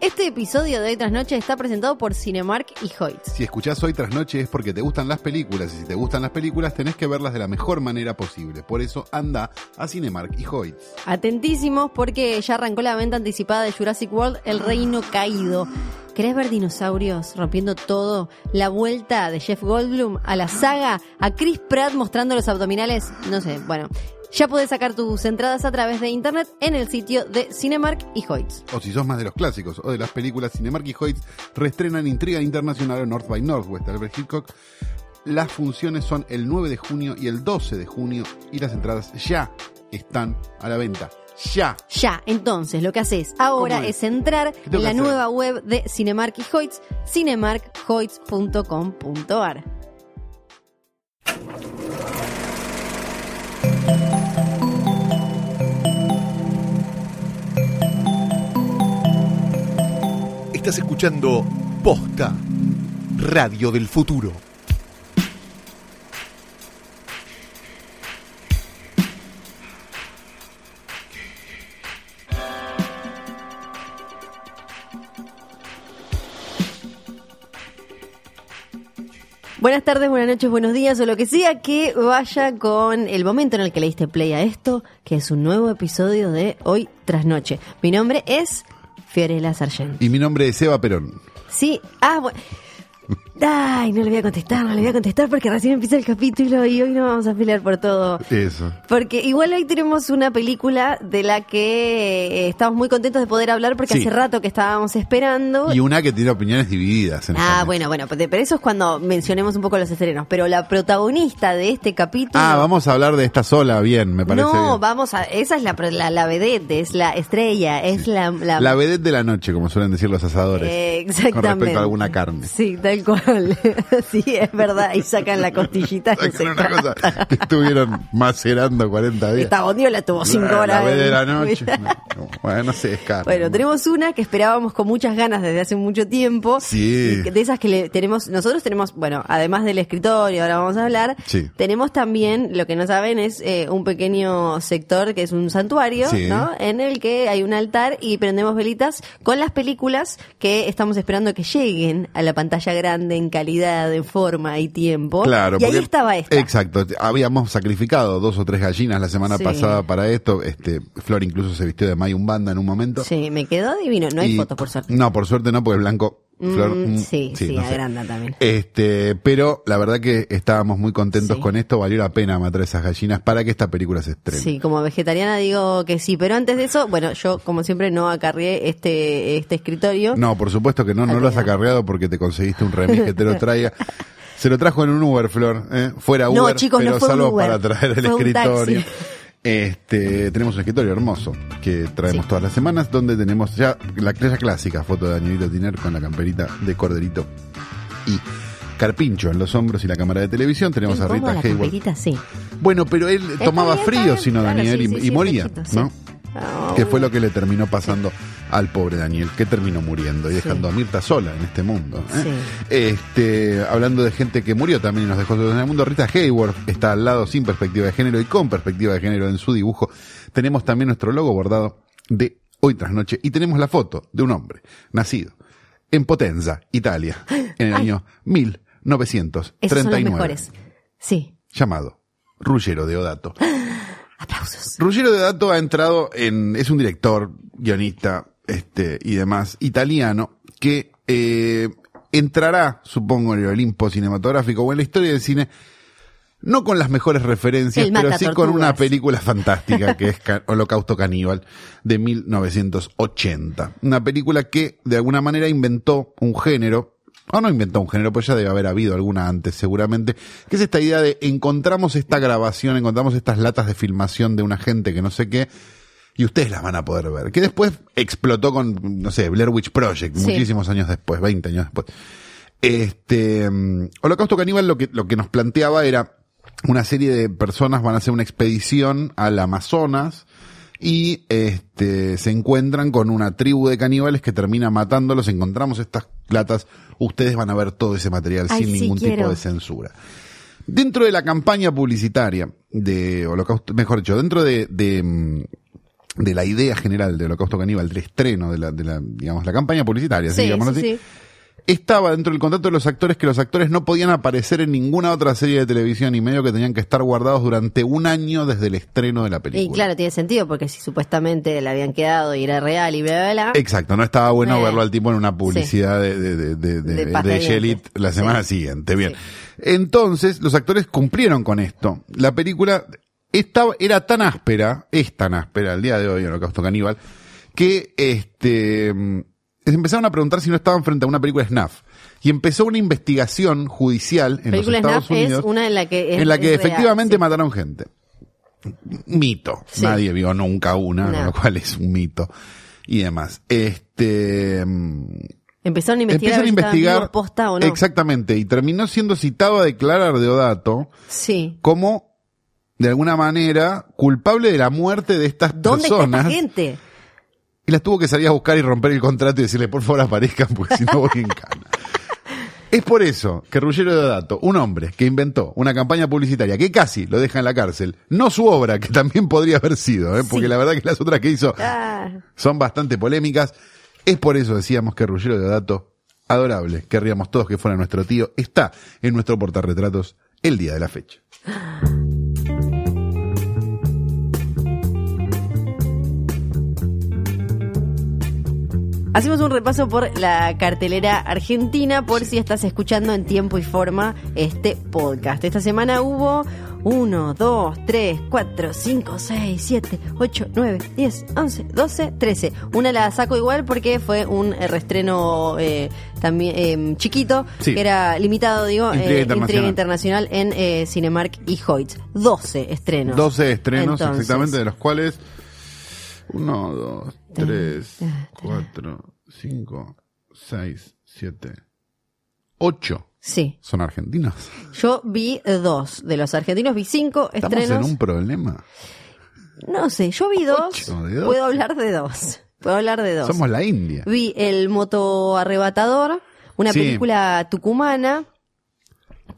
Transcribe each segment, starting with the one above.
Este episodio de Hoy Tras Noche está presentado por Cinemark y Hoyts. Si escuchás Hoy Tras Noche es porque te gustan las películas y si te gustan las películas tenés que verlas de la mejor manera posible. Por eso anda a Cinemark y Hoyts. Atentísimos porque ya arrancó la venta anticipada de Jurassic World El Reino Caído. ¿Querés ver dinosaurios rompiendo todo? La vuelta de Jeff Goldblum a la saga, a Chris Pratt mostrando los abdominales, no sé, bueno. Ya podés sacar tus entradas a través de internet en el sitio de Cinemark y Hoyts. O si sos más de los clásicos o de las películas, Cinemark y Hoyts reestrenan Intriga Internacional o North by Northwest de Albert Hitchcock. Las funciones son el 9 de junio y el 12 de junio y las entradas ya están a la venta. Ya. Ya, entonces lo que haces ahora ¿Cómo es? es? entrar en la nueva web de Cinemark y Hoyts, cinemarkhoyts.com.ar. Estás escuchando Posta, Radio del Futuro. Buenas tardes, buenas noches, buenos días o lo que sea que vaya con el momento en el que le diste play a esto, que es un nuevo episodio de Hoy tras Noche. Mi nombre es Fiorella Sargent. Y mi nombre es Eva Perón. Sí, ah, bueno. Ay, no le voy a contestar, no le voy a contestar porque recién empieza el capítulo y hoy no vamos a pelear por todo. Eso. Porque igual hoy tenemos una película de la que eh, estamos muy contentos de poder hablar porque Sí. hace rato que estábamos esperando. Y una que tiene opiniones divididas. En Ah, bueno, bueno, pero eso es cuando mencionemos un poco los estrenos. Pero la protagonista de este capítulo. Ah, vamos a hablar de esta sola, bien, me parece. No, bien. vamos a. Esa es la, la, la vedette, es la estrella, es la. La, La vedette de la noche, como suelen decir los asadores. Eh, exactamente. Con respecto a alguna carne. Sí, tal sí, es verdad. Y sacan la costillita. se Sacan una cosa que estuvieron macerando 40 días. Esta bondiola tuvo cinco La horas. vedette de la noche. No, bueno, no sé, es carne. Bueno, tenemos una que esperábamos con muchas ganas desde hace mucho tiempo. Sí. De esas que le tenemos, nosotros tenemos, bueno, además del escritorio, ahora vamos a hablar, Sí. tenemos también, lo que no saben es eh, un pequeño sector que es un santuario, Sí. ¿no? En el que hay un altar y prendemos velitas con las películas que estamos esperando que lleguen a la pantalla grande en calidad, en forma y tiempo. Claro, y ahí estaba esta. Exacto, habíamos sacrificado dos o tres gallinas la semana Sí. pasada para esto. Este, Flor incluso se vistió de Mayumbanda en un momento. Sí, me quedó divino. No hay Y- fotos, por suerte. No, por suerte no, porque el blanco. Flor, Mm, mm, sí, sí, no sé. agranda también. Este, pero la verdad que estábamos muy contentos Sí. con esto, valió la pena matar esas gallinas para que esta película se estrene. Sí, como vegetariana digo que sí, pero antes de eso, bueno, yo como siempre no acarrié este este escritorio. No, por supuesto que no, no lo has acarreado porque te conseguiste un remis que te lo traiga. Se lo trajo en un Uber, Flor, ¿eh? fuera No, Uber, chicos, no pero fue un Uber, para traer el fue un escritorio. taxi. Este, tenemos un escritorio hermoso que traemos Sí. todas las semanas, donde tenemos ya la clásica foto de Danielito Tiner con la camperita de corderito y carpincho en los hombros y la cámara de televisión. Tenemos a Rita la Hayward. camperita, sí. Bueno, pero él tomaba frío, sino claro, Daniel, sí, y, moría. ¿no? Ah, que fue lo que le terminó pasando al pobre Daniel, que terminó muriendo y Sí. dejando a Mirta sola en este mundo. ¿eh? Sí. Este, hablando de gente que murió también y nos dejó solos en el mundo, Rita Hayward está al lado sin perspectiva de género y con perspectiva de género en su dibujo. Tenemos también nuestro logo bordado de hoy tras noche y tenemos la foto de un hombre nacido en Potenza, Italia, en el año 1939, Esos son los mejores. Sí. llamado Ruggero Deodato. Aplausos. Ruggero Deodato ha entrado en, es un director, guionista, este, y demás, italiano, que, eh, entrará, supongo, en el Olimpo cinematográfico o en la historia del cine, no con las mejores referencias, pero sí con una película fantástica que es Ca- Holocausto Caníbal de 1980. Una película que de alguna manera inventó un género, o no inventó un género, pues ya debe haber habido alguna antes seguramente, que es esta idea de encontramos esta grabación, encontramos estas latas de filmación de una gente que no sé qué, y ustedes las van a poder ver. Que después explotó con, no sé, Blair Witch Project, Sí. muchísimos años después, 20 años después. Este, mm, Holocausto Caníbal lo que, lo que nos planteaba era una serie de personas van a hacer una expedición al Amazonas y este, se encuentran con una tribu de caníbales que termina matándolos. Encontramos estas latas. Ustedes van a ver todo ese material Ay, sin sí, ningún quiero. tipo de censura. Dentro de la campaña publicitaria de Holocausto, mejor dicho, dentro de, de, mm, de la idea general de Holocausto Caníbal, del estreno de la, de la digamos, la campaña publicitaria, Sí, digámoslo sí, así, sí. estaba dentro del contrato de los actores que los actores no podían aparecer en ninguna otra serie de televisión y medio que tenían que estar guardados durante un año desde el estreno de la película. Y claro, tiene sentido, porque si supuestamente le habían quedado y era real y bla, bla, bla. Exacto, no estaba bueno Eh, verlo al tipo en una publicidad de, de, de, de, de- la semana siguiente. Bien. Entonces, los actores cumplieron con esto. La película estaba, era tan áspera, es tan áspera el día de hoy, Holocausto Caníbal, que este, empezaron a preguntar si no estaban frente a una película snuff. Y empezó una investigación judicial en Película los Estados Snuff es Unidos una en la que es- en la que es real, efectivamente sí. mataron gente. Mito. Sí. Nadie vio nunca una, No. lo cual es un mito. Y demás. Este. Empezaron a investigar, Empiezan a investigar. vivos posta o no. Exactamente. Y terminó siendo citado a declarar Deodato Sí. como, de alguna manera, culpable de la muerte de estas ¿Dónde está personas. esta gente? Y las tuvo que salir a buscar y romper el contrato y decirle, por favor, aparezcan, porque si no voy en cana. Es por eso que Ruggero Deodato, un hombre que inventó una campaña publicitaria que casi lo deja en la cárcel, no su obra, que también podría haber sido, ¿eh? porque Sí. la verdad que las otras que hizo Ah, son bastante polémicas. Es por eso decíamos que Ruggero Deodato, adorable, querríamos todos que fuera nuestro tío, está en nuestro portarretratos el día de la fecha. Hacemos un repaso por la cartelera argentina por si estás escuchando en tiempo y forma este podcast. Esta semana hubo 1, 2, 3, 4, 5, 6, 7, 8, 9, 10, 11, 12, 13. Una la saco igual porque fue un reestreno eh, también eh, chiquito, Sí. que era limitado, digo, Intriga eh, Internacional. Internacional en eh, Cinemark y Hoyts. 12 estrenos. 12 estrenos Entonces, exactamente, de los cuales 1, 2, 3, 4, 5, 6, 7, 8 Sí. son argentinos. Yo vi eh, dos de los argentinos, vi cinco Estamos estrenos. en un problema. No sé, yo vi dos. Dos. Puedo hablar de dos. Puedo hablar de dos. Somos la India. Vi El Moto Arrebatador, una Sí. película tucumana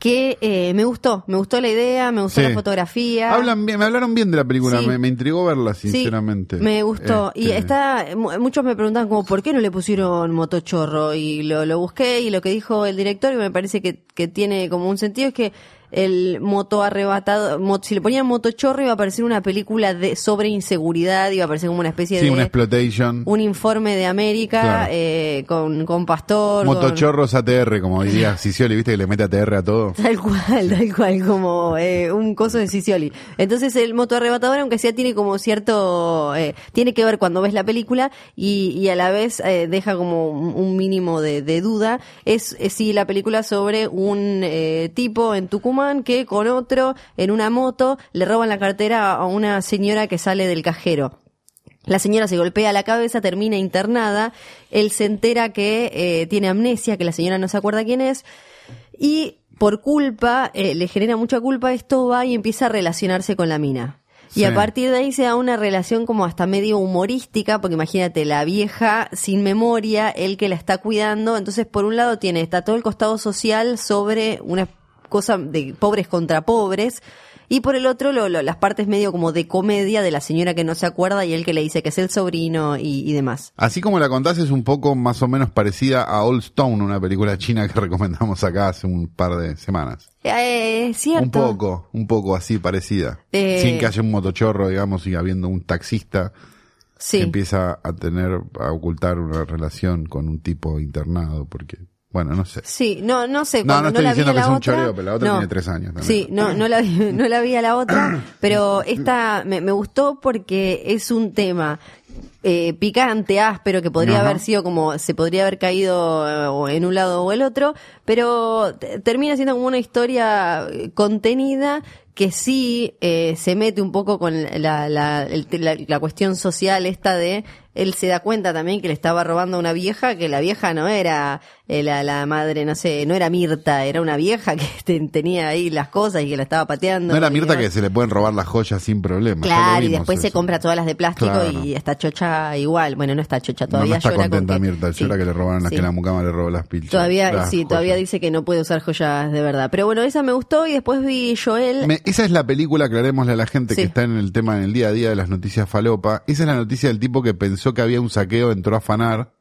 que eh, me gustó. Me gustó la idea, me gustó Sí. la fotografía. Hablan bien, me hablaron bien de la película, Sí. me, me intrigó verla, Sí, sinceramente. me gustó. Y Este, está, mu- muchos me preguntan como, ¿por qué no le pusieron motochorro? Y lo, lo busqué y lo que dijo el director, y me parece que, que tiene como un sentido, es que el moto arrebatado, si le ponían motochorro iba a parecer una película de sobre inseguridad, iba a parecer como una especie Sí, de un exploitation. un informe de América Claro. eh, con, con Pastor. con- Motochorros ATR, como diría Cicioli, viste que le mete ATR a todo. Tal cual, tal cual, como eh, un coso de Sicioli. Entonces el moto arrebatador, aunque sea, tiene como cierto, eh, tiene que ver cuando ves la película y, y a la vez eh, deja como un mínimo de, de duda. Es, es sí la película sobre un eh, tipo en Tucumán que con otro en una moto le roban la cartera a una señora que sale del cajero. La señora se golpea la cabeza, termina internada, él se entera que eh, tiene amnesia, que la señora no se acuerda quién es, y por culpa, eh, le genera mucha culpa, esto va y empieza a relacionarse con la mina. Y Sí. a partir de ahí se da una relación como hasta medio humorística, porque imagínate, la vieja sin memoria, él que la está cuidando, entonces por un lado tiene, está todo el costado social sobre una cosa de pobres contra pobres, y por el otro lo- lo- las partes medio como de comedia de la señora que no se acuerda y él que le dice que es el sobrino y, y demás. Así como la contás es un poco más o menos parecida a Old Stone, una película china que recomendamos acá hace un par de semanas. Eh, cierto. Un poco, un poco así parecida. Eh. Sin que haya un motochorro, digamos, y habiendo un taxista Sí. que empieza a tener, a ocultar una relación con un tipo internado, porque, bueno, no sé. Sí, no, no sé. No, no estoy la vi diciendo que es un otra- choreo, pero la otra no. tiene tres años también. Sí, no, no la vi, no la vi a la otra, pero esta me, me gustó porque es un tema eh, picante, áspero, que podría Ajá. haber sido como, se podría haber caído eh, en un lado o el otro, pero termina siendo como una historia contenida que sí eh, se mete un poco con la, la, el- la- la cuestión social esta de él se da cuenta también que le estaba robando a una vieja, que la vieja no era eh, la, la madre, no sé, no era Mirta, era una vieja que te- tenía ahí las cosas y que la estaba pateando. No era Mirta que se le pueden robar las joyas sin problema. Claro, y después se eso. compra todas las de plástico Claro. y está chocha igual. Bueno, no está chocha, No, todavía no está llora con contenta que- Mirta, sí, llora que le robaron las sí. que la mucama le robó las pilchas. Todavía, Las sí, todavía joyas. dice que no puede usar joyas de verdad. Pero bueno, esa me gustó y después vi Joel. Me- esa es la película, aclarémosle a la gente que está en el tema en el día a día de las noticias falopa. Esa es la noticia del tipo que pensó que había un saqueo, entró a afanar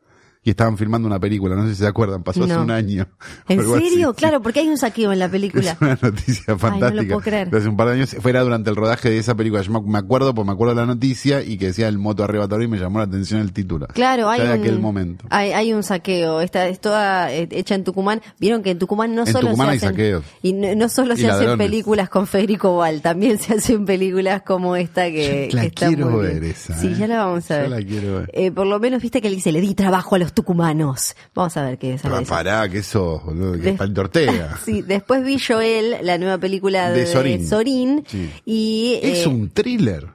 y estaban filmando una película. No sé si se acuerdan, pasó hace No. un año. ¿En así. serio? Claro, porque hay un saqueo en la película. Es una noticia fantástica. puedo creer. Hace un par de años, fuera durante el rodaje de esa película. Yo me- acuerdo, pues me acuerdo de la noticia y que decía el moto arrebatador y me llamó la atención el título. Claro, hay un, momento. Hay, hay un saqueo. Esta es toda eh, hecha en Tucumán. Vieron que en Tucumán no En solo Tucumán se hay hacen saqueos. y no, no solo Y se hacen películas con Federico Val, también se hacen películas como esta que, Yo la que está quiero muy ver bien. esa, Sí, ¿eh? ya la vamos a Yo ver. la quiero ver. Eh, por lo menos viste que él dice le di trabajo a los tucumanos. Vamos a ver qué es. Pero pará, que eso, boludo, que De- es Palito Ortega. Sí, después vi Joel, la nueva película de, De Sorín. Sorín, Sí. y Es eh, un thriller.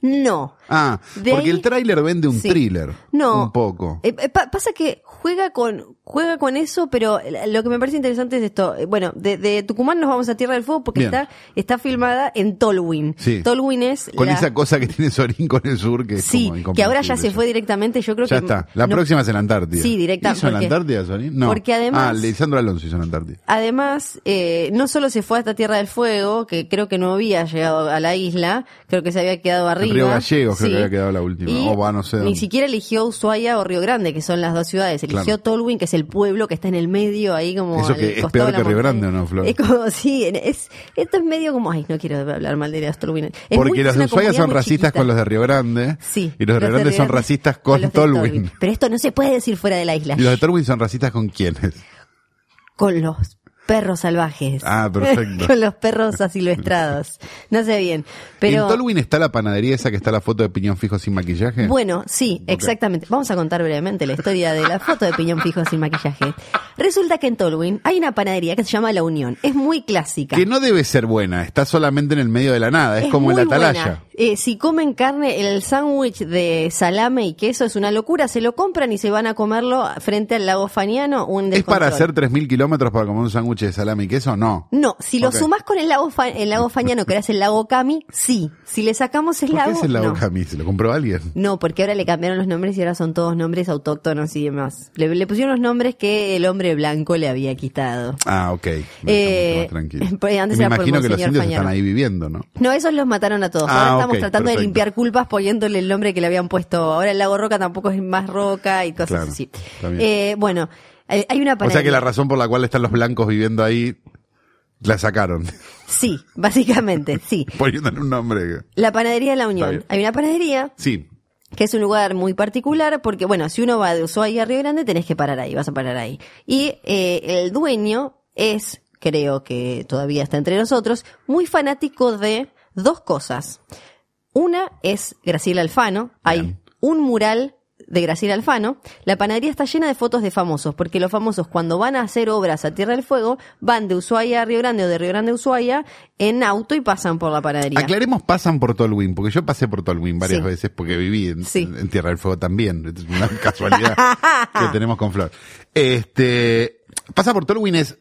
no. Ah, De porque ahí- el tráiler vende un Sí. thriller. No. Un poco. Eh, eh, pa- pasa que juega con juega con eso, pero lo que me parece interesante es esto. Eh, Bueno, de, de Tucumán nos vamos a Tierra del Fuego porque Bien. está está filmada en Tolwyn. Sí. Tolwyn es Con la- esa cosa que tiene Sorín con el sur, que es Sí, como que ahora ya se fue directamente, yo creo Ya que... está. La no- próxima es en Antártida. Sí, directa, ¿Hizo en Antártida, Sorín? No. porque además- Ah, Lisandro Alonso hizo en Antártida. Además, eh, no solo se fue hasta Tierra del Fuego, que creo que no había llegado a la isla, creo que se había quedado arriba. Río Gallegos creo que había quedado la última. Y O va, no sé ni siquiera eligió Ushuaia o Río Grande, que son las dos ciudades. Eligió Claro. Tolwyn, que es el pueblo que está en el medio, ahí como. Eso que es peor que Río. Grande, ¿o no, Flor? Es como, sí, es, esto es medio como. Ay, no quiero hablar mal de las Tolwyn. Porque muy- los de Ushuaia son racistas chiquita. con los de Río Grande. Sí. Y los de Río Grande son racistas con, de Tolwyn. Pero esto no se puede decir fuera de la isla. Y los de Tolwyn son racistas con quiénes. Con los perros salvajes. Ah, perfecto. Con los perros asilvestrados. No sé bien. Pero. ¿En Tolwyn está la panadería esa que está la foto de piñón fijo sin maquillaje? Bueno, sí, exactamente. Vamos a contar brevemente la historia de la foto de piñón fijo sin maquillaje. Resulta que en Tolwyn hay una panadería que se llama La Unión. Es muy clásica. Que no debe ser buena, está solamente en el medio de la nada, es, como en la atalaya. Eh, si comen carne, el sándwich de salame y queso es una locura. Se lo compran y se van a comerlo frente al lago Faniano. Un ¿Es para hacer 3.000 kilómetros para comer un sándwich de salame y queso? No. No, si lo Ok. sumás con el lago, Fa- el lago Faniano, que es el lago Cami, sí. Si le sacamos el ¿Por qué lago. es el lago no. Camí? ¿Se lo compró alguien? No, porque ahora le cambiaron los nombres y ahora son todos nombres autóctonos y demás. Le, le pusieron los nombres que el hombre blanco le había quitado. Ah, ok. Eh, tranquilo. pues antes me era por imagino que los indios Fañano. están ahí viviendo, ¿no? No, esos los mataron a todos. Ah, Ahora estamos ok, tratando de limpiar culpas poniéndole el nombre que le habían puesto. Ahora el lago Roca tampoco es más roca y cosas Claro, así. Eh, bueno, hay hay una O sea panadería. que la razón por la cual están los blancos viviendo ahí, la sacaron. Sí, básicamente, sí. Poniéndole un nombre. La panadería de la Unión. Hay una panadería Sí. que es un lugar muy particular porque, bueno, si uno va de Ushuaia a Río Grande, tenés que parar ahí, vas a parar ahí. Y eh, el dueño es, creo que todavía está entre nosotros, muy fanático de dos cosas. Una es Graciela Alfano, hay Bien. un mural de Graciela Alfano, la panadería está llena de fotos de famosos, porque los famosos cuando van a hacer obras a Tierra del Fuego, van de Ushuaia a Río Grande o de Río Grande a Ushuaia en auto y pasan por la panadería. Aclaremos, pasan por Tolwyn, porque yo pasé por Tolwyn varias Sí. veces porque viví en, Sí. en Tierra del Fuego también. Es una casualidad que tenemos con Flor. Este, pasa por Tolwyn es.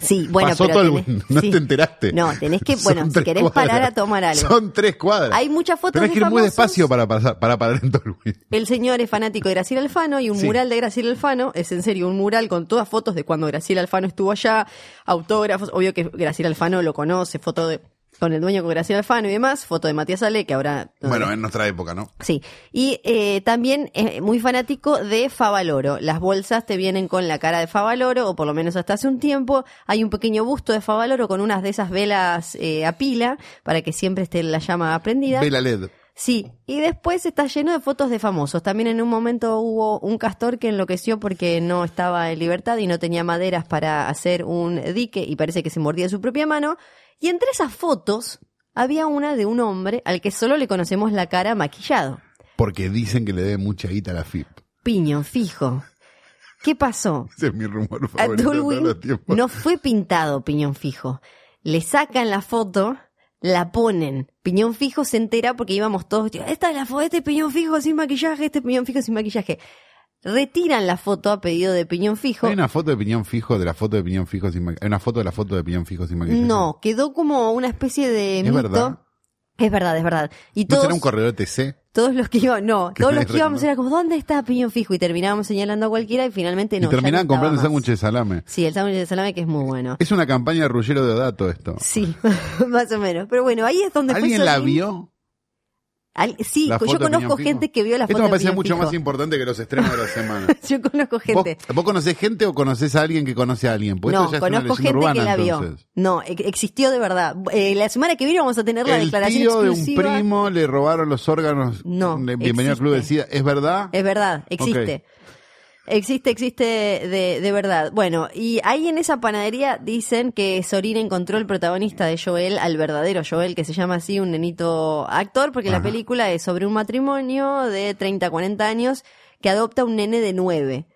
Sí, bueno, pasó pero Tolwyn, tenés- no sí. te enteraste. No, tenés que, Son bueno, si querés cuadras. parar a tomar algo. Son tres cuadras. Hay muchas fotos Tenés de que ir muy despacio para pasar, para parar en Tolwyn. El señor es fanático de Graciela Alfano y un Sí. mural de Graciela Alfano, es en serio un mural con todas fotos de cuando Graciela Alfano estuvo allá, autógrafos, obvio que Graciela Alfano lo conoce, foto de con el dueño con Graciela Alfano y demás, foto de Matías Ale, que ahora Bueno, en nuestra época, ¿no? Sí, y eh, también es muy fanático de Favaloro. Las bolsas te vienen con la cara de Favaloro, o por lo menos hasta hace un tiempo. Hay un pequeño busto de Favaloro con unas de esas velas eh, a pila para que siempre esté la llama prendida. Vela LED. Sí, y después está lleno de fotos de famosos. También en un momento hubo un castor que enloqueció porque no estaba en libertad y no tenía maderas para hacer un dique y parece que se mordía su propia mano. Y entre esas fotos había una de un hombre al que solo le conocemos la cara maquillado. Porque dicen que le debe mucha guita a la FIP. Piñón fijo. ¿Qué pasó? Ese es mi rumor A favorito Dulwin no fue pintado piñón fijo. Le sacan la foto, la ponen. Piñón fijo se entera porque íbamos todos, "Tío, esta es la foto, este piñón fijo sin maquillaje, este piñón fijo sin maquillaje. Retiran la foto a pedido de piñón fijo. Hay una foto de piñón fijo de la foto de piñón fijo sin maquillaje. Hay una foto de la foto de piñón fijo sin maquillaje. No, quedó como una especie de Es mito. verdad. Es verdad, es verdad. Y ¿No todos, será un corredor de TC? todos los que íbamos, no, todos los que íbamos era como, ¿dónde está Piñón Fijo? Y terminábamos señalando a cualquiera y finalmente no. y terminaban no comprando más. sándwich de salame. Sí, el sándwich de salame que es muy bueno. Es una campaña de Ruggero de Odato esto. Sí, más o menos. Pero bueno, ahí es donde fue ¿Alguien la vio? Al- sí, yo de conozco gente que vio la foto Esto me de parece Piñón mucho más importante que los estrenos de la semana. Yo conozco ¿Vos, gente. ¿Vos conocés gente o conocés a alguien que conoce a alguien? Pues no, esto ya conozco gente que urbana, la vio. entonces. No, existió de verdad. Eh, la semana que viene vamos a tener la El declaración tío de un exclusiva. primo le robaron los órganos. No, de Bienvenido al Club de. SIDA. ¿Es verdad? Es verdad, existe. Existe, existe de, de verdad. Bueno, y ahí en esa panadería dicen que Sorín encontró el protagonista de Joel, al verdadero Joel, que se llama así, un nenito actor, porque la película es sobre un matrimonio de 30, 40 años que adopta un nene de 9.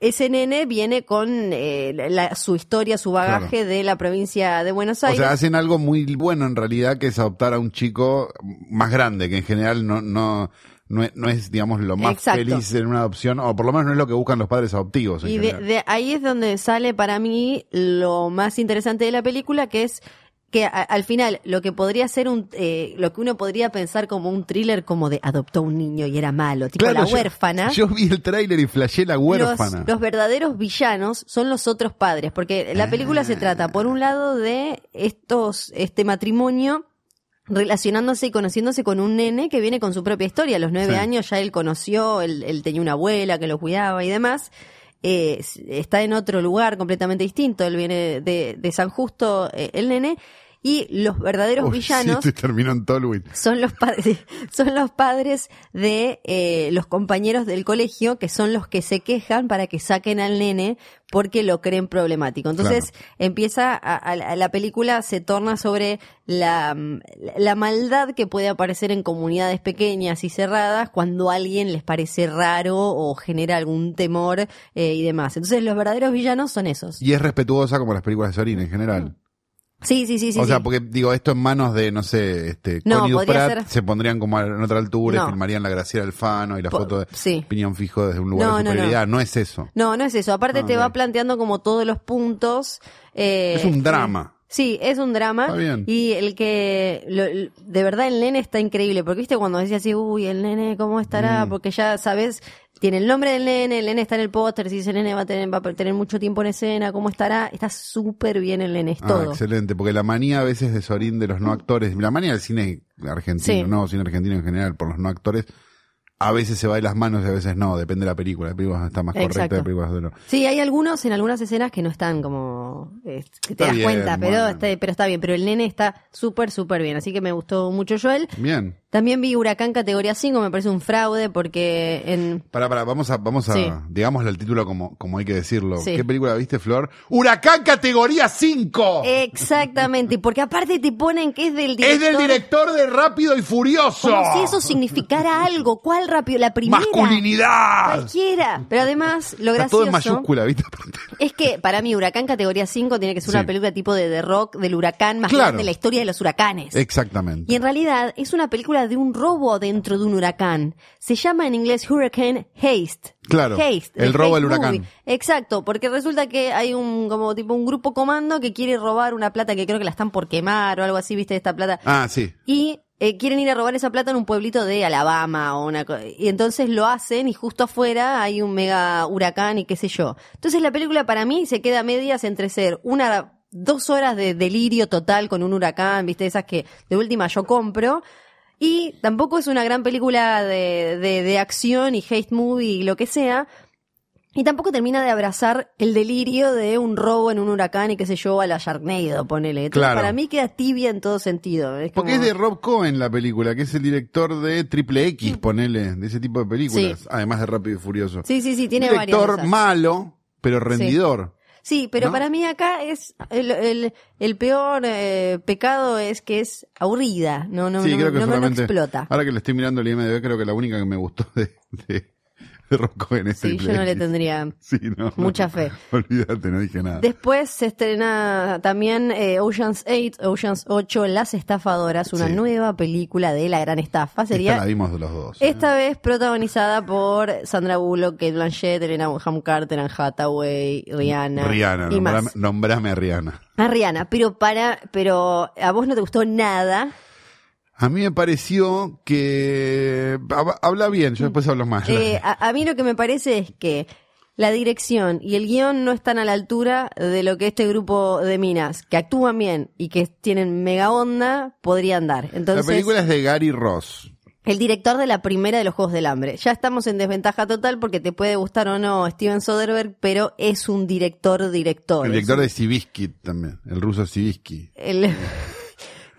Ese nene viene con eh, la- su historia, su bagaje de la provincia de Buenos O Aires. sea, hacen algo muy bueno en realidad, que es adoptar a un chico más grande, que en general no, no, no, es, no es, digamos, lo más Exacto. feliz en una adopción, o por lo menos no es lo que buscan los padres adoptivos. en Y de, ahí es donde sale para mí lo más interesante de la película, que es que a- al final lo que podría ser un, eh, lo que uno podría pensar como un thriller como de adoptó un niño y era malo, tipo Claro, la huérfana. Yo, vi el tráiler y flashé la huérfana. Los, los verdaderos villanos son los otros padres, porque la película se trata, por un lado, de estos, este matrimonio relacionándose y conociéndose con un nene que viene con su propia historia. A los nueve Sí. años ya él conoció, él, él tenía una abuela que lo cuidaba y demás. Eh, está en otro lugar completamente distinto. Él viene de, de San Justo, eh, el nene. Y los verdaderos Uy, villanos Sí, son los padres son los padres de eh, los compañeros del colegio que son los que se quejan para que saquen al nene porque lo creen problemático. Entonces empieza a, la película se torna sobre la, mm, la maldad que puede aparecer en comunidades pequeñas y cerradas cuando a alguien les parece raro o genera algún temor eh, y demás. Entonces los verdaderos villanos son esos. Y es respetuosa como las películas de Sorín en general. Sí sí sí sí o sea, sí. porque digo, esto en manos de, no sé, este, No, Connie Duprat, ser- se pondrían como en otra altura No. y filmarían la Graciela Alfano y la foto de sí. Piñón Fijo desde un lugar No, de no, no. superioridad. No, es eso. No, no es eso. Aparte te va planteando como todos los puntos. eh, Es un drama. Sí, es un drama. Está bien. Y el que, lo- de verdad, el nene está increíble. Porque viste cuando decías así, uy, el nene, ¿cómo estará? Mm. Porque ya sabes, tiene el nombre del nene, el nene está en el póster. Si ese nene va a tener, va a tener mucho tiempo en escena, ¿cómo estará? Está súper bien el nene, es Ah, todo. excelente, porque la manía a veces de Sorín de los no actores, la manía del cine argentino, Sí. no cine argentino en general, por los no actores, a veces se va de las manos y a veces no, depende de la película. La película está más correcta, Exacto. la película no. Sí, hay algunos en algunas escenas que no están como eh, que te Está das bien, cuenta, pero está, pero está bien. Pero el nene está súper, súper bien. Así que me gustó mucho Joel. Bien. También vi Huracán categoría 5, me parece un fraude porque en... Para, para, vamos a, vamos a, Sí. digámosle el título como, como hay que decirlo. Sí. ¿Qué película viste, Flor? ¡Huracán categoría 5! Exactamente, porque aparte te ponen que es del director... es del director de Rápido y Furioso. Como si eso significara algo. ¿Cuál rápido? La primera. Masculinidad. Cualquiera. Pero además, lo Está todo en mayúscula, ¿viste? es que para mí Huracán categoría 5 tiene que ser Sí. una película tipo de The Rock, del huracán más Claro. grande de la historia de los huracanes. Exactamente. Y en realidad es una película de un robo dentro de un huracán. Se llama en inglés Hurricane Haste. Claro, Haste, el robo del huracán. Movie. Exacto, porque resulta que hay un como tipo un grupo comando que quiere robar una plata que creo que la están por quemar o algo así, ¿viste? Esta plata. Ah, sí. Y eh, quieren ir a robar esa plata en un pueblito de Alabama o una y entonces lo hacen y justo afuera hay un mega huracán y qué sé yo. Entonces la película para mí se queda a medias entre ser una dos horas de delirio total con un huracán, viste esas que de última yo compro. Y tampoco es una gran película de, de, de acción y hate movie y lo que sea. Y tampoco termina de abrazar el delirio de un robo en un huracán y qué sé yo, a la Sharknado, ponele. Entonces, Claro. para mí queda tibia en todo sentido. Es Porque como- es de Rob Cohen la película, que es el director de Triple X, ponele, de ese tipo de películas. Sí. Además de Rápido y Furioso. Sí, sí, sí, tiene director varias. malo, pero rendidor. Sí, pero ¿no? para mí acá es el, el, el peor eh, pecado es que es aburrida, no, no, sí, no, creo que no, explota. Ahora que le estoy mirando el IMDb, creo que la única que me gustó de, de, Cohen es Sí, yo no le tendría. Sí, no, mucha no. fe. Olvídate, no dije nada. Después se estrena también eh, Ocean's 8, Ocean's 8, Las Estafadoras, una Sí. nueva película de la gran estafa. Esta Sería la vimos de los dos. ¿eh? esta vez protagonizada por Sandra Bullock, Kate Blanchett, Elena Bonham Carter, Anne Hathaway, Rihanna. Rihanna, y nombrame, más. nombrame a Rihanna. A Rihanna, pero para, pero a vos no te gustó nada. A mí me pareció que hab- habla bien, yo después hablo más. Eh, a, a mí lo que me parece es que la dirección y el guion no están a la altura de lo que este grupo de minas, que actúan bien y que tienen mega onda, podrían dar. la Entonces, película es de Gary Ross. el director de la primera de los Juegos del Hambre. Ya estamos en desventaja total porque te puede gustar o no Steven Soderbergh, pero es un director director. El director de Sivisky también, el ruso Sivisky. el-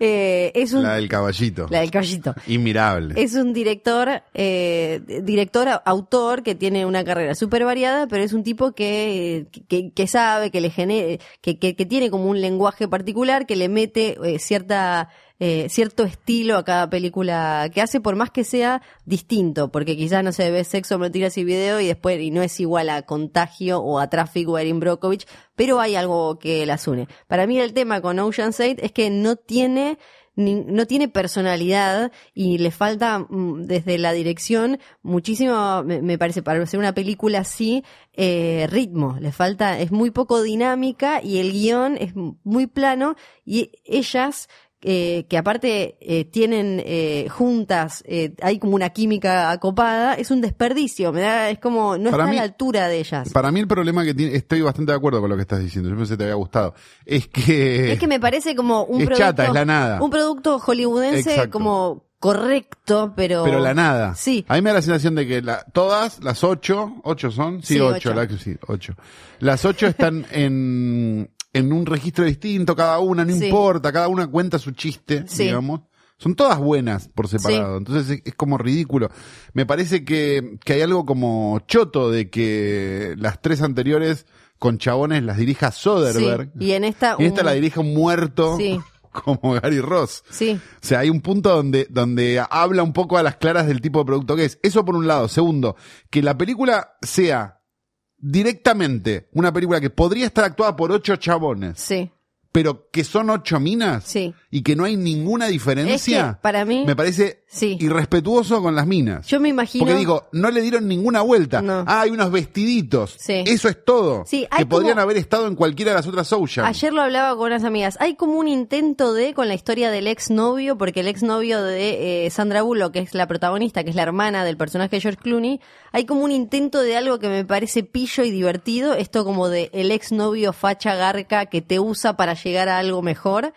eh, es un La del caballito. la del caballito. Inmirable. Es un director, eh, director, autor que tiene una carrera súper variada, pero es un tipo que, que, que sabe, que le genere, que, que, que tiene como un lenguaje particular, que le mete eh, cierta, eh, cierto estilo a cada película que hace, por más que sea distinto, porque quizás no se ve sexo, mentiras y video y después y no es igual a Contagio o a Traffic o a Erin Brockovich, pero hay algo que las une. Para mí el tema con Ocean's 8 es que no tiene no tiene personalidad y le falta mm, desde la dirección muchísimo, me, parece, para hacer una película así, eh, ritmo. Le falta, es muy poco dinámica y el guion es muy plano y ellas, eh, que aparte eh, tienen eh, juntas, eh, hay como una química acopada, es un desperdicio, me da, es como, no Para está mí- a la altura de ellas. Para mí el problema que tiene, estoy bastante de acuerdo con lo que estás diciendo, yo pensé que te había gustado, es que... Es que me parece como un Es producto. chata, es la nada. Un producto hollywoodense Exacto. como correcto, pero. Pero la nada. Sí. A mí me da la sensación de que la- todas, las ocho, ocho son, sí, Sí, ocho, ocho. la- sí, ocho. Las ocho están en, en un registro distinto, cada una, no Sí. importa, cada una cuenta su chiste, Sí. digamos. Son todas buenas por separado, entonces es, es como ridículo. Me parece que, que hay algo como choto de que las tres anteriores con chabones las dirija Soderbergh. Y en esta Y esta un- la dirige un muerto Sí. como Gary Ross. Sí. O sea, hay un punto donde, donde habla un poco a las claras del tipo de producto que es. Eso por un lado. Segundo, que la película sea directamente una película que podría estar actuada por ocho chabones, Sí. pero que son ocho minas Sí. Y que no hay ninguna diferencia. Es que, para mí- Me parece Sí. irrespetuoso con las minas. Yo me imagino. Porque digo, no le dieron ninguna vuelta. No. Ah, hay unos vestiditos. Sí. Eso es todo. Sí, hay que podrían haber estado en cualquiera de las otras Ocean. Ayer lo hablaba con unas amigas. Hay como un intento de, con la historia del exnovio, porque el exnovio de eh, Sandra Bullock, que es la protagonista, que es la hermana del personaje de George Clooney, hay como un intento de algo que me parece pillo y divertido. Esto como de el exnovio facha garca que te usa para llegar a algo mejor.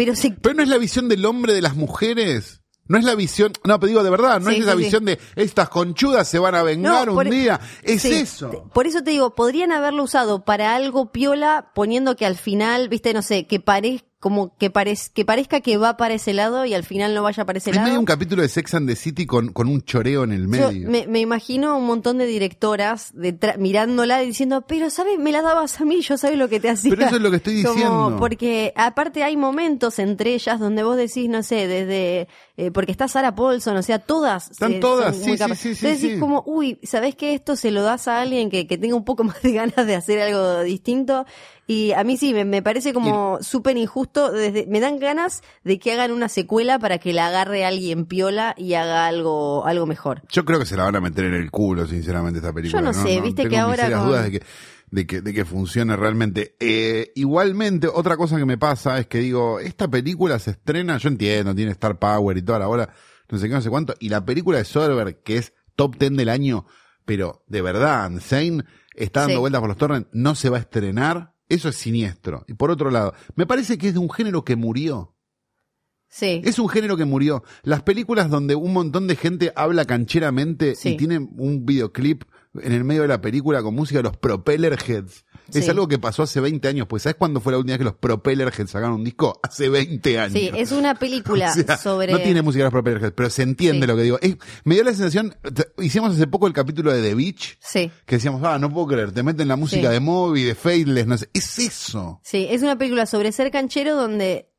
Pero se Pero no es la visión del hombre de las mujeres. No es la visión, no, pero digo de verdad, no Sí, es esa sí, sí. visión de estas conchudas se van a vengar No, un por- día. Es eso. Por eso te digo, podrían haberlo usado para algo piola, poniendo que al final, viste, no sé, que parezca como que, parez, que parezca que va para ese lado y al final no vaya para ese Es lado. medio un capítulo de Sex and the City con, con un choreo en el Yo medio. me, me imagino un montón de directoras mirándola y diciendo, pero sabes, me la dabas a mí, yo sabes lo que te hacía. Pero eso es lo que estoy Como- diciendo. porque aparte hay momentos entre ellas donde vos decís, no sé, desde, eh, porque está Sarah Paulson, o sea, todas. Están todas, sí, sí, sí, sí, Entonces decís como, uy, ¿sabés que esto se lo das a alguien que, que tenga un poco más de ganas de hacer algo distinto? Y a mí sí, me, me parece como súper injusto. Desde, me dan ganas de que hagan una secuela para que la agarre alguien piola y haga algo, algo mejor. Yo creo que se la van a meter en el culo, sinceramente, esta película. Yo no sé, viste Tengo que ahora con- dudas de que, de que, de que funcione realmente. Eh, igualmente, otra cosa que me pasa es que digo, esta película se estrena, yo entiendo, tiene Star Power y toda la bola, no sé qué, no sé cuánto, y la película de Soderbergh, que es top 10 del año, pero de verdad, Insane, está dando Sí. vueltas por los torrents, no se va a estrenar, eso es siniestro. Y por otro lado, me parece que es de un género que murió. Sí. Es un género que murió. Las películas donde un montón de gente habla cancheramente Sí. y tienen un videoclip en el medio de la película con música de los Propeller Heads. Es Sí. algo que pasó hace 20 años. Pues ¿sabes cuándo fue la última vez que los Propeller Heads sacaron un disco? Hace 20 años. Sí, es una película O sea, sobre. No tiene música de los Propeller Heads, pero se entiende Sí. lo que digo. Es- me dio la sensación, hicimos hace poco el capítulo de The Beach, Sí. que decíamos, ah, no puedo creer, te meten la música de Moby, de Faithless, no sé. Es eso. Sí, es una película sobre ser canchero donde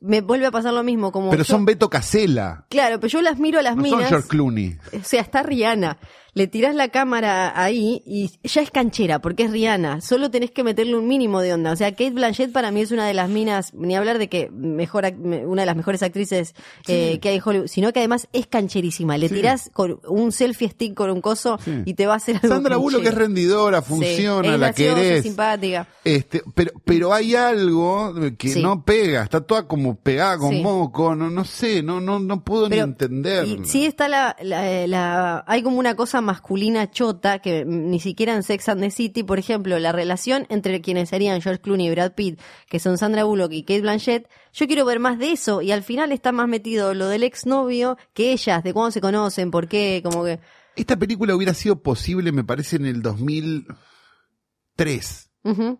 me vuelve a pasar lo mismo. Como Pero yo- son Beto Casella. Claro, pero yo las miro a las No son minas. George Clooney. O sea, está Rihanna. Le tirás la cámara ahí y ya es canchera porque es Rihanna. Solo tenés que meterle un mínimo de onda. O sea, Kate Blanchett para mí es una de las minas, ni hablar de que mejor, una de las mejores actrices eh, que hay en Hollywood, sino que además es cancherísima. Le Sí. tirás con un selfie stick con un coso Sí. y te va a hacer algo Sandra Bullock es canchero. rendidora, funciona, es la graciosa, querés. simpática. Este, pero, pero hay algo que no pega, está toda como pegada con Sí. moco, no, no sé, no, no, no puedo Pero- ni entender. Y sí está la, la, la- hay como una cosa masculina chota que ni siquiera en Sex and the City, por ejemplo, la relación entre quienes serían George Clooney y Brad Pitt, que son Sandra Bullock y Kate Blanchett, yo quiero ver más de eso y al final está más metido lo del exnovio que ellas, de cuándo se conocen, por qué, como que... Esta película hubiera sido posible, me parece, en el 2003. Ujú,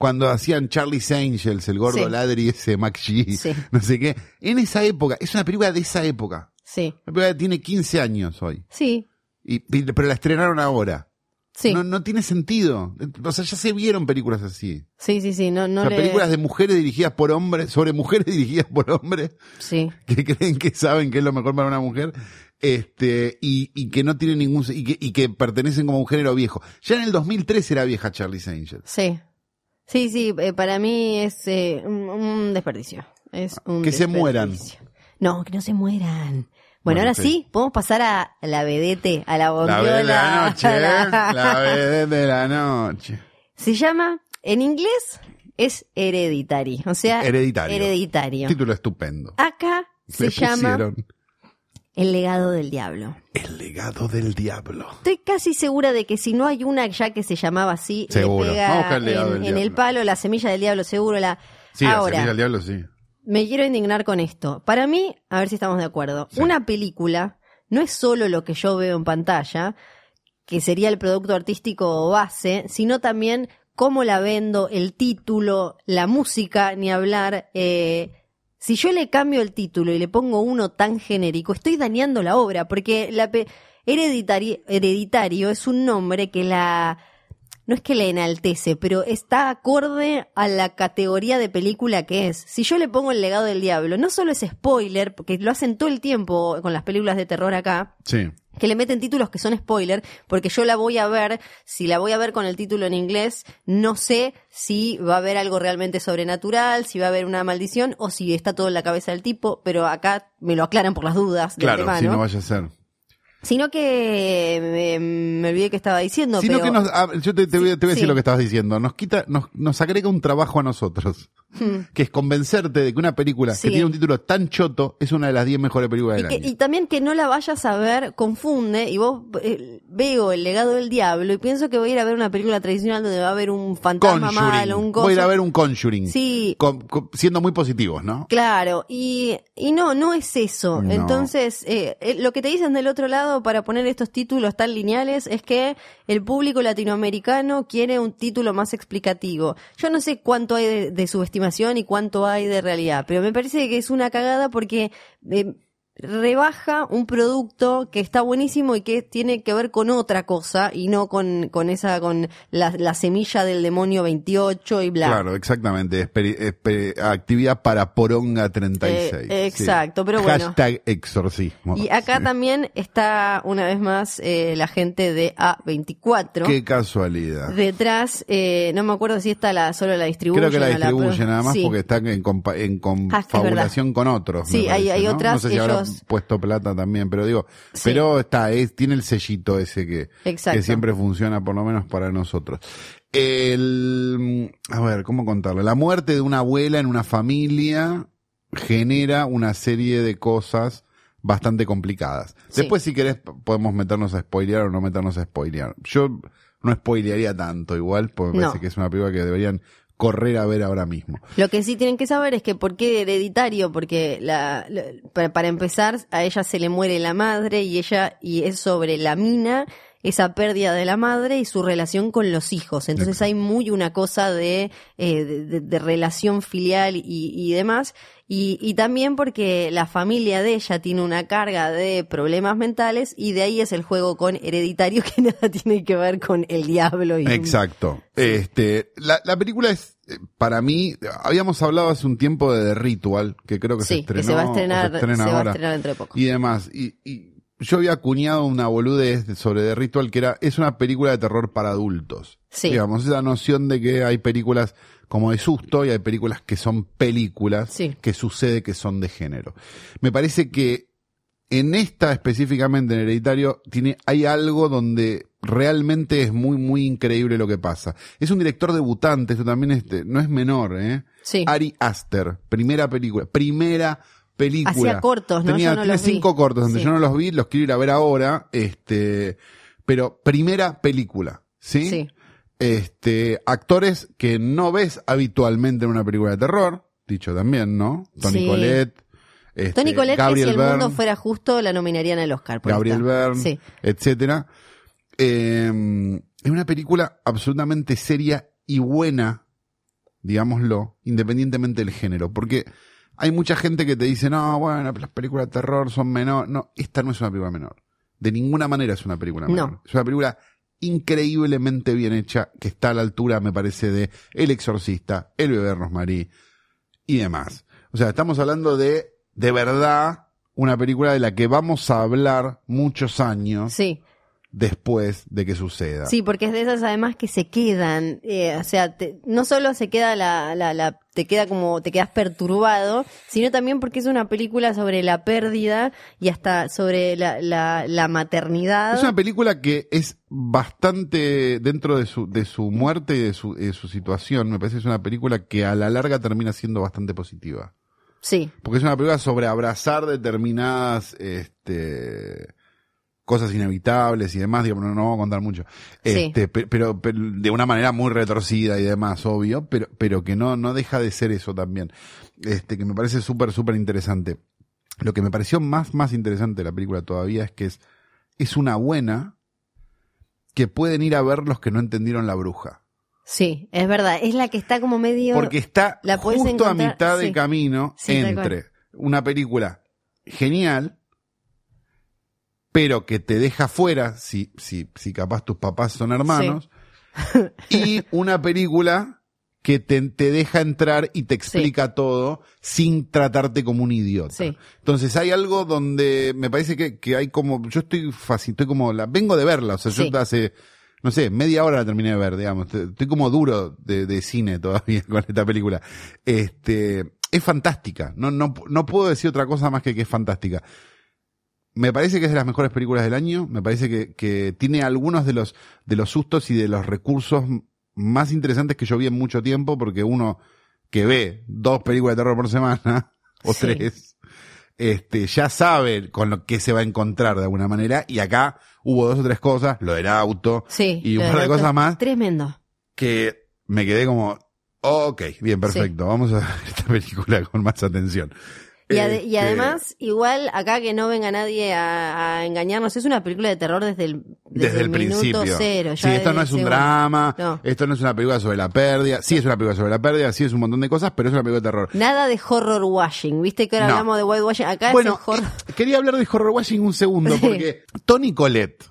Cuando hacían Charlie's Angels, el gordo Sí. ladri ese Mac G, Sí. no sé qué. En esa época, es una película de esa época. sí, Una película que tiene 15 años hoy. sí, Y, pero la estrenaron ahora. sí, No, no tiene sentido. O sea, ya se vieron películas así. sí, sí, sí, no, no o sea, le... películas de mujeres dirigidas por hombres, sobre mujeres dirigidas por hombres, Sí, que creen que saben que es lo mejor para una mujer, este, y, y que no tienen ningún, y que, y que pertenecen como un género viejo. Ya en el 2003 era vieja Charlie's Angels. sí. Sí, sí, eh, para mí es eh, un, un desperdicio. Es un Que se mueran. desperdicio. No, que no se mueran. Bueno, Bueno, ahora sí. sí, podemos pasar a la vedete, a la La vez de la noche, a la- la vez de la noche. Se llama, en inglés, es Hereditary. O sea, Hereditario. Hereditario. Título estupendo. Acá se Le llama pusieron El legado del diablo. El legado del diablo. Estoy casi segura de que si no hay una ya que se llamaba así, Seguro. le pega el en, el palo la semilla del diablo, seguro la. Sí, la Ahora, semilla del diablo, sí. me quiero indignar con esto. Para mí, a ver si estamos de acuerdo, Sí. una película no es solo lo que yo veo en pantalla, que sería el producto artístico base, sino también cómo la vendo, el título, la música, ni hablar. eh, si yo le cambio el título y le pongo uno tan genérico, estoy dañando la obra, porque la hereditario es un nombre que la no es que la enaltece, pero está acorde a la categoría de película que es. Si yo le pongo el legado del diablo, no solo es spoiler, porque lo hacen todo el tiempo con las películas de terror acá, Sí. que le meten títulos que son spoiler, porque yo la voy a ver, si la voy a ver con el título en inglés, no sé si va a haber algo realmente sobrenatural, si va a haber una maldición, o si está todo en la cabeza del tipo, pero acá me lo aclaran por las dudas de Claro, si no vaya a ser. Sino que me, me olvidé que estaba diciendo, Sino pero... que nos, ah, yo te, te voy, a- te voy a decir Sí. lo que estabas diciendo. Nos quita, nos, nos agrega un trabajo a nosotros. Que es convencerte de que una película Hmm. Sí. que tiene un título tan choto es una de las 10 mejores películas Y, del que- año. y también que no la vayas a ver confunde y vos eh, veo el legado del diablo y pienso que voy a ir a ver una película tradicional donde va a haber un fantasma Conjuring. malo, un Voy a ir a ver un Conjuring. Sí. Con- con- siendo muy positivos, ¿no? Claro, y, y no, no es eso. No. Entonces, eh, eh, lo que te dicen del otro lado para poner estos títulos tan lineales es que el público latinoamericano quiere un título más explicativo. Yo no sé cuánto hay de, subestimación y cuánto hay de realidad, pero me parece que es una cagada porque eh, rebaja un producto que está buenísimo y que tiene que ver con otra cosa y no con, con esa, con la, la semilla del demonio 28 y bla. Claro, exactamente. Esperi- actividad para Poronga 36. Eh, exacto, pero bueno. Hashtag exorcismo. Y acá Sí. también está una vez más eh, la gente de A24. Qué casualidad. Detrás, eh, no me acuerdo si esta la, solo la distribuyen. Creo que la o distribuye pro- nada más Sí. porque está en, compa- en Ah, es confabulación con otros. Sí, hay- parece, hay ¿no? otras, No sé si habrá puesto plata también, pero digo, Sí. pero está, es, tiene el sellito ese que, siempre funciona por lo menos para nosotros. El, a ver, ¿cómo contarlo? La muerte de una abuela en una familia genera una serie de cosas bastante complicadas. Sí. Después, si querés, podemos meternos a spoilear o no meternos a spoilear. Yo no spoilearía tanto igual, porque me No. parece que es una película que deberían correr a ver ahora mismo. Lo que sí tienen que saber es que por qué hereditario, porque la, para, para empezar a ella se le muere la madre y ella y es sobre la mina esa pérdida de la madre y su relación con los hijos. Entonces hay muy una cosa de, eh, de, de- relación filial y, y demás. Y, y también porque la familia de ella tiene una carga de problemas mentales y de ahí es el juego con hereditario que nada tiene que ver con el diablo. Y Exacto. Este, la, la película es, eh, para mí, habíamos hablado hace un tiempo de The Ritual, que creo que se Sí, estrenó. que se va a estrenar, se se va a estrenar dentro de poco. Y demás. Y, y yo había acuñado una boludez sobre The Ritual que era, es una película de terror para adultos. Sí. Digamos, esa noción de que hay películas como de susto y hay películas que son películas Sí. que sucede que son de género. Me parece que en esta específicamente en Hereditario tiene, hay algo donde realmente es muy, muy increíble lo que pasa. Es un director debutante, esto también este, no es menor, ¿eh? Sí. Ari Aster, primera película, primera película. Hacía cortos, ¿no? Tenía, Yo no tiene los vi. cinco cortos donde Sí. yo no los vi, los quiero ir a ver ahora, este, pero primera película, ¿sí? Sí. Este, actores que no ves habitualmente en una película de terror, dicho también, ¿no? Tony Sí. Collette, este, Tony Collette, que Gabriel si el mundo fuera justo, la nominarían al Oscar. por Gabriel. Byrne, Sí. etcétera. Eh, es una película absolutamente seria y buena, digámoslo, independientemente del género, porque hay mucha gente que te dice, no, bueno, las películas de terror son menor. No, esta no es una película menor. De ninguna manera es una película No. menor. Es una película increíblemente bien hecha, que está a la altura, me parece, de El Exorcista, El Bebé Rosmarie y demás. O sea, estamos hablando de, de verdad, una película de la que vamos a hablar muchos años Sí. Después de que suceda. Sí, porque es de esas además que se quedan, eh, o sea, te- no solo se queda la, la, la, te queda como, te quedas perturbado, sino también porque es una película sobre la pérdida y hasta sobre la, la, la maternidad. Es una película que es bastante, dentro de su, de su muerte y de su, de su situación, me parece que es una película que a la larga termina siendo bastante positiva. Sí, Porque es una película sobre abrazar determinadas, este, cosas inevitables y demás, digamos, no, no vamos a contar mucho. Sí. Este, pe- pero, pero de una manera muy retorcida y demás, obvio, pero, pero que no, no deja de ser eso también. Este, que me parece súper, súper interesante. Lo que me pareció más, más interesante de la película todavía es que es, es una buena que pueden ir a ver los que no entendieron la bruja. sí, es verdad, es la que está como medio... Porque está la justo a mitad de sí. camino Sí, entre una película genial, pero que te deja fuera, si, si, si capaz tus papás son hermanos, y una película que te, te deja entrar y te explica todo sin tratarte como un idiota. Sí. Entonces hay algo donde me parece que, que hay como, yo estoy fácil, estoy como, la, vengo de verla, o sea, yo hace, no sé, media hora la terminé de ver, digamos, estoy como duro de, de cine todavía con esta película. Este, es fantástica, no, no, no puedo decir otra cosa más que que es fantástica. Me parece que es de las mejores películas del año, me parece que, que tiene algunos de los, de los sustos y de los recursos más interesantes que yo vi en mucho tiempo, porque uno que ve dos películas de terror por semana, o Sí. tres, este, ya sabe con lo que se va a encontrar de alguna manera, y acá hubo dos o tres cosas, lo del auto, Sí. y un par de cosas más, Tremendo. que me quedé como, ok, bien, perfecto, vamos a ver esta película con más atención. Y, Este, además, igual acá que no venga nadie a, a engañarnos, es una película de terror desde el, desde, el minuto principio. cero. sí, esto no desde es un el segundo. drama, No. esto no es una película sobre la pérdida, sí es una película sobre la pérdida, sí es un montón de cosas, pero es una película de terror. Nada de horror washing, viste que ahora No. hablamos de white washing, acá Bueno, es el horror. quería hablar de horror washing un segundo, Sí. porque Tony Collette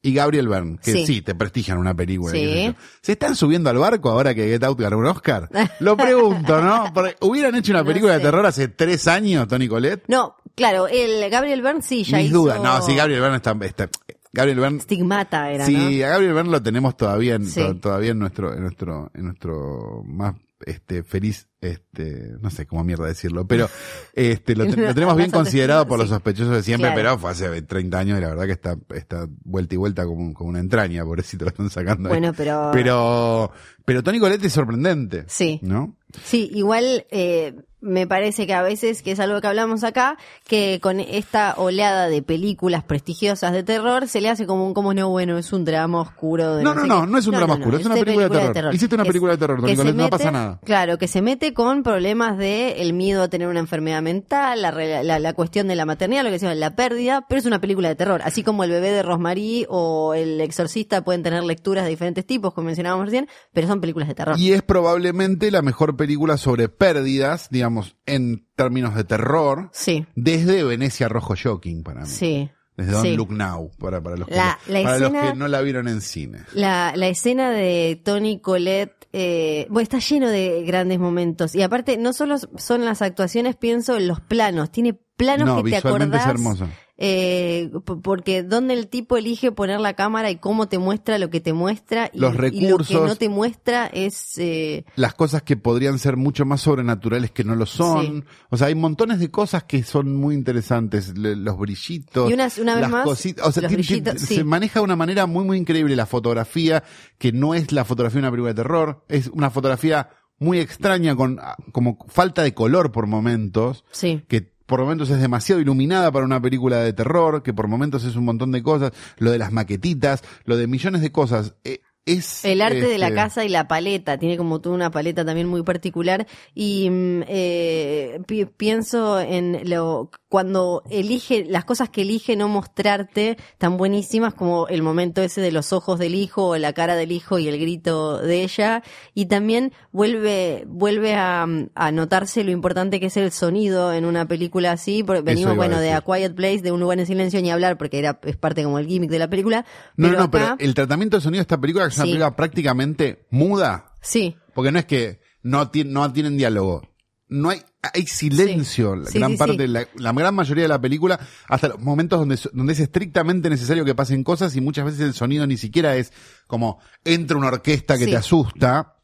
y Gabriel Byrne, que sí, Sí. te prestigian una película, Sí. ¿se están subiendo al barco ahora que Get Out ganó un Oscar? Lo pregunto, ¿no? Porque hubieran hecho una No película de terror hace tres años, Tony Collette. No, claro, el Gabriel Byrne sí ya Mis hizo dudas. No, sí, Gabriel Byrne está, está- Gabriel Byrne Stigmata era, Sí, ¿no? a Gabriel Byrne lo tenemos todavía en, Sí. to- todavía en nuestro, en nuestro, en nuestro más este feliz, este, no sé cómo mierda decirlo, pero este lo, te- lo tenemos bien considerado por los sospechosos de siempre, Claro. pero fue hace 30 años y la verdad que está, está vuelta y vuelta como, como una entraña, pobrecito lo están sacando ahí. Bueno, pero... Pero, pero Tony Colette es sorprendente. Sí. ¿No? Sí, igual eh, me parece que a veces, que es algo que hablamos acá, que con esta oleada de películas prestigiosas de terror se le hace como un, como no, bueno, es un drama oscuro. De No, no, no, qué. no es un drama oscuro, es una película de terror. Hiciste una Que película de terror, se Collette, no mete- pasa nada. Claro, que se mete con problemas de el miedo a tener una enfermedad mental, la, la, la cuestión de la maternidad, lo que sea, la pérdida, pero es una película de terror. Así como El bebé de Rosmarie o El exorcista pueden tener lecturas de diferentes tipos, como mencionábamos recién, pero son películas de terror. Y es probablemente la mejor película sobre pérdidas, digamos, en términos de terror, Sí, desde Venecia Rojo Shocking para mí. sí. Desde Don't sí. Look Now, para, para, los, La- que no la vieron en cine. La, la escena de Tony Colette, eh, bueno, está lleno de grandes momentos. Y aparte, no solo son las actuaciones, pienso en los planos. Tiene planos No, que te visualmente es acordás. hermoso. eh, porque donde el tipo elige poner la cámara y cómo te muestra lo que te muestra y, Los y lo que recursos. no te muestra es eh, las cosas que podrían ser mucho más sobrenaturales que no lo son. Sí. O sea, hay montones de cosas que son muy interesantes. Le- los brillitos. Y una- una vez las más, cositas. O sea, brillitos, sí. se maneja de una manera muy, muy increíble la fotografía, que no es la fotografía de una película de terror. Es una fotografía muy extraña, con ah, como falta de color por momentos. sí que por momentos es demasiado iluminada para una película de terror, que por momentos es un montón de cosas, lo de las maquetitas, lo de millones de cosas. Eh, es El arte de la este, casa y la paleta, tiene como toda una paleta también muy particular y mm, eh, pi- pienso en lo cuando elige las cosas que elige no mostrarte tan buenísimas como el momento ese de los ojos del hijo o la cara del hijo y el grito de ella y también vuelve vuelve a, a notarse lo importante que es el sonido en una película así, porque venimos bueno de A. Quiet Place, de un lugar en silencio ni hablar porque era es parte como el gimmick de la película. No, pero no, pero el tratamiento de sonido de esta película una Sí. película prácticamente muda, sí. porque no es que no, ti- no tienen diálogo. No hay, hay silencio, Sí. la Sí, gran parte, La, la gran mayoría de la película, hasta los momentos donde, donde es estrictamente necesario que pasen cosas y muchas veces el sonido ni siquiera es como entra una orquesta que te asusta,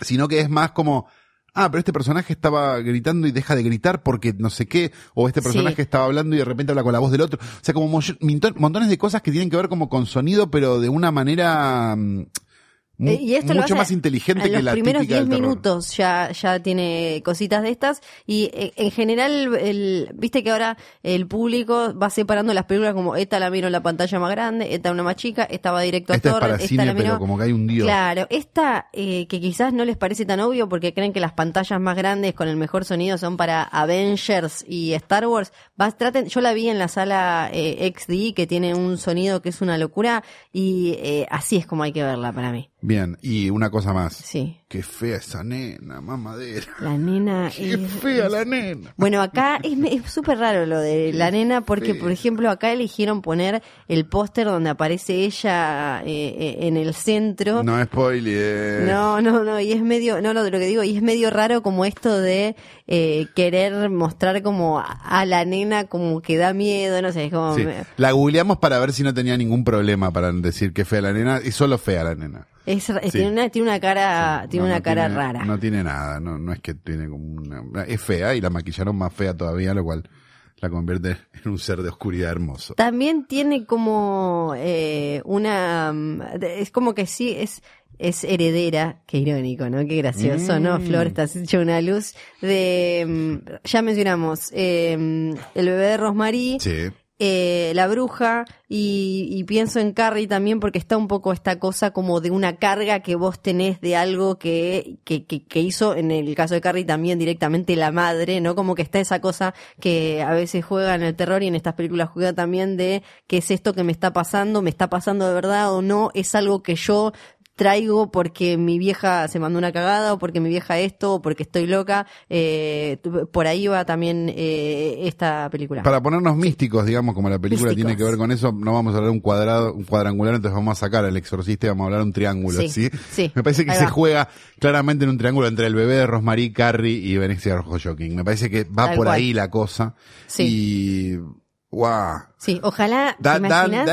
sino que es más como, ah, pero este personaje estaba gritando y deja de gritar porque no sé qué, o este personaje Sí. estaba hablando y de repente habla con la voz del otro. O sea, como montones de cosas que tienen que ver como con sonido, pero de una manera mm, mu- y esto mucho más inteligente en que los la primeros típica del 10 terror. minutos ya, ya tiene cositas de estas y eh, en general el, viste que ahora el público va separando las películas como esta la miro en la pantalla más grande, esta una más chica, esta va directo a Esta es torre, para esta cine, la miro pero como que hay un dios. Claro, esta eh, que quizás no les parece tan obvio porque creen que las pantallas más grandes con el mejor sonido son para Avengers y Star Wars. Vas, traten, yo la vi en la sala eh, XD que tiene un sonido que es una locura y eh, así es como hay que verla para mí. Bien, y una cosa más. Sí. Qué fea esa nena, mamadera. La nena Qué es- fea es- la nena. Bueno, acá es súper raro lo de la nena porque, fea. por ejemplo, acá eligieron poner el póster donde aparece ella eh, eh, en el centro. No spoiler. No, no, no, y es medio, no, no, de lo que digo, y es medio raro como esto de eh, querer mostrar como a, la nena como que da miedo, no sé, es como... Sí. me- La googleamos para ver si no tenía ningún problema para decir que fea la nena, y solo fea la nena. es- es- Sí. tiene, una, tiene una cara, tiene No, una no cara tiene- rara. No tiene nada, no, no es que tiene como una... Es fea y la maquillaron más fea todavía, lo cual la convierte en un ser de oscuridad hermoso. También tiene como eh, una... Es como que sí, es es heredera, qué irónico, ¿no? Qué gracioso, ¿no? Mm. Flor, has hecho una luz de... mm, Ya mencionamos, eh, el bebé de Rosmarie, Sí. Eh, la bruja y, y pienso en Carrie también porque está un poco esta cosa como de una carga que vos tenés de algo que, que, que, que hizo en el caso de Carrie también directamente la madre, ¿no? Como que está esa cosa que a veces juega en el terror y en estas películas juega también de qué es esto que me está pasando, me está pasando de verdad o no, es algo que yo traigo porque mi vieja se mandó una cagada o porque mi vieja esto o porque estoy loca. Eh, por ahí va también eh, esta película. Para ponernos místicos, digamos, como la película Místicos. tiene que ver con eso, no vamos a hablar un cuadrado, un cuadrangular, entonces vamos a sacar al exorcista y vamos a hablar un triángulo, Sí, ¿sí? sí. Me parece que se juega claramente en un triángulo entre el bebé de Rosemary, Carrie y Venecia Rojo Shocking. Me parece que va Tal por cual. ahí la cosa. Sí. Y, guau. Sí, ojalá. Da,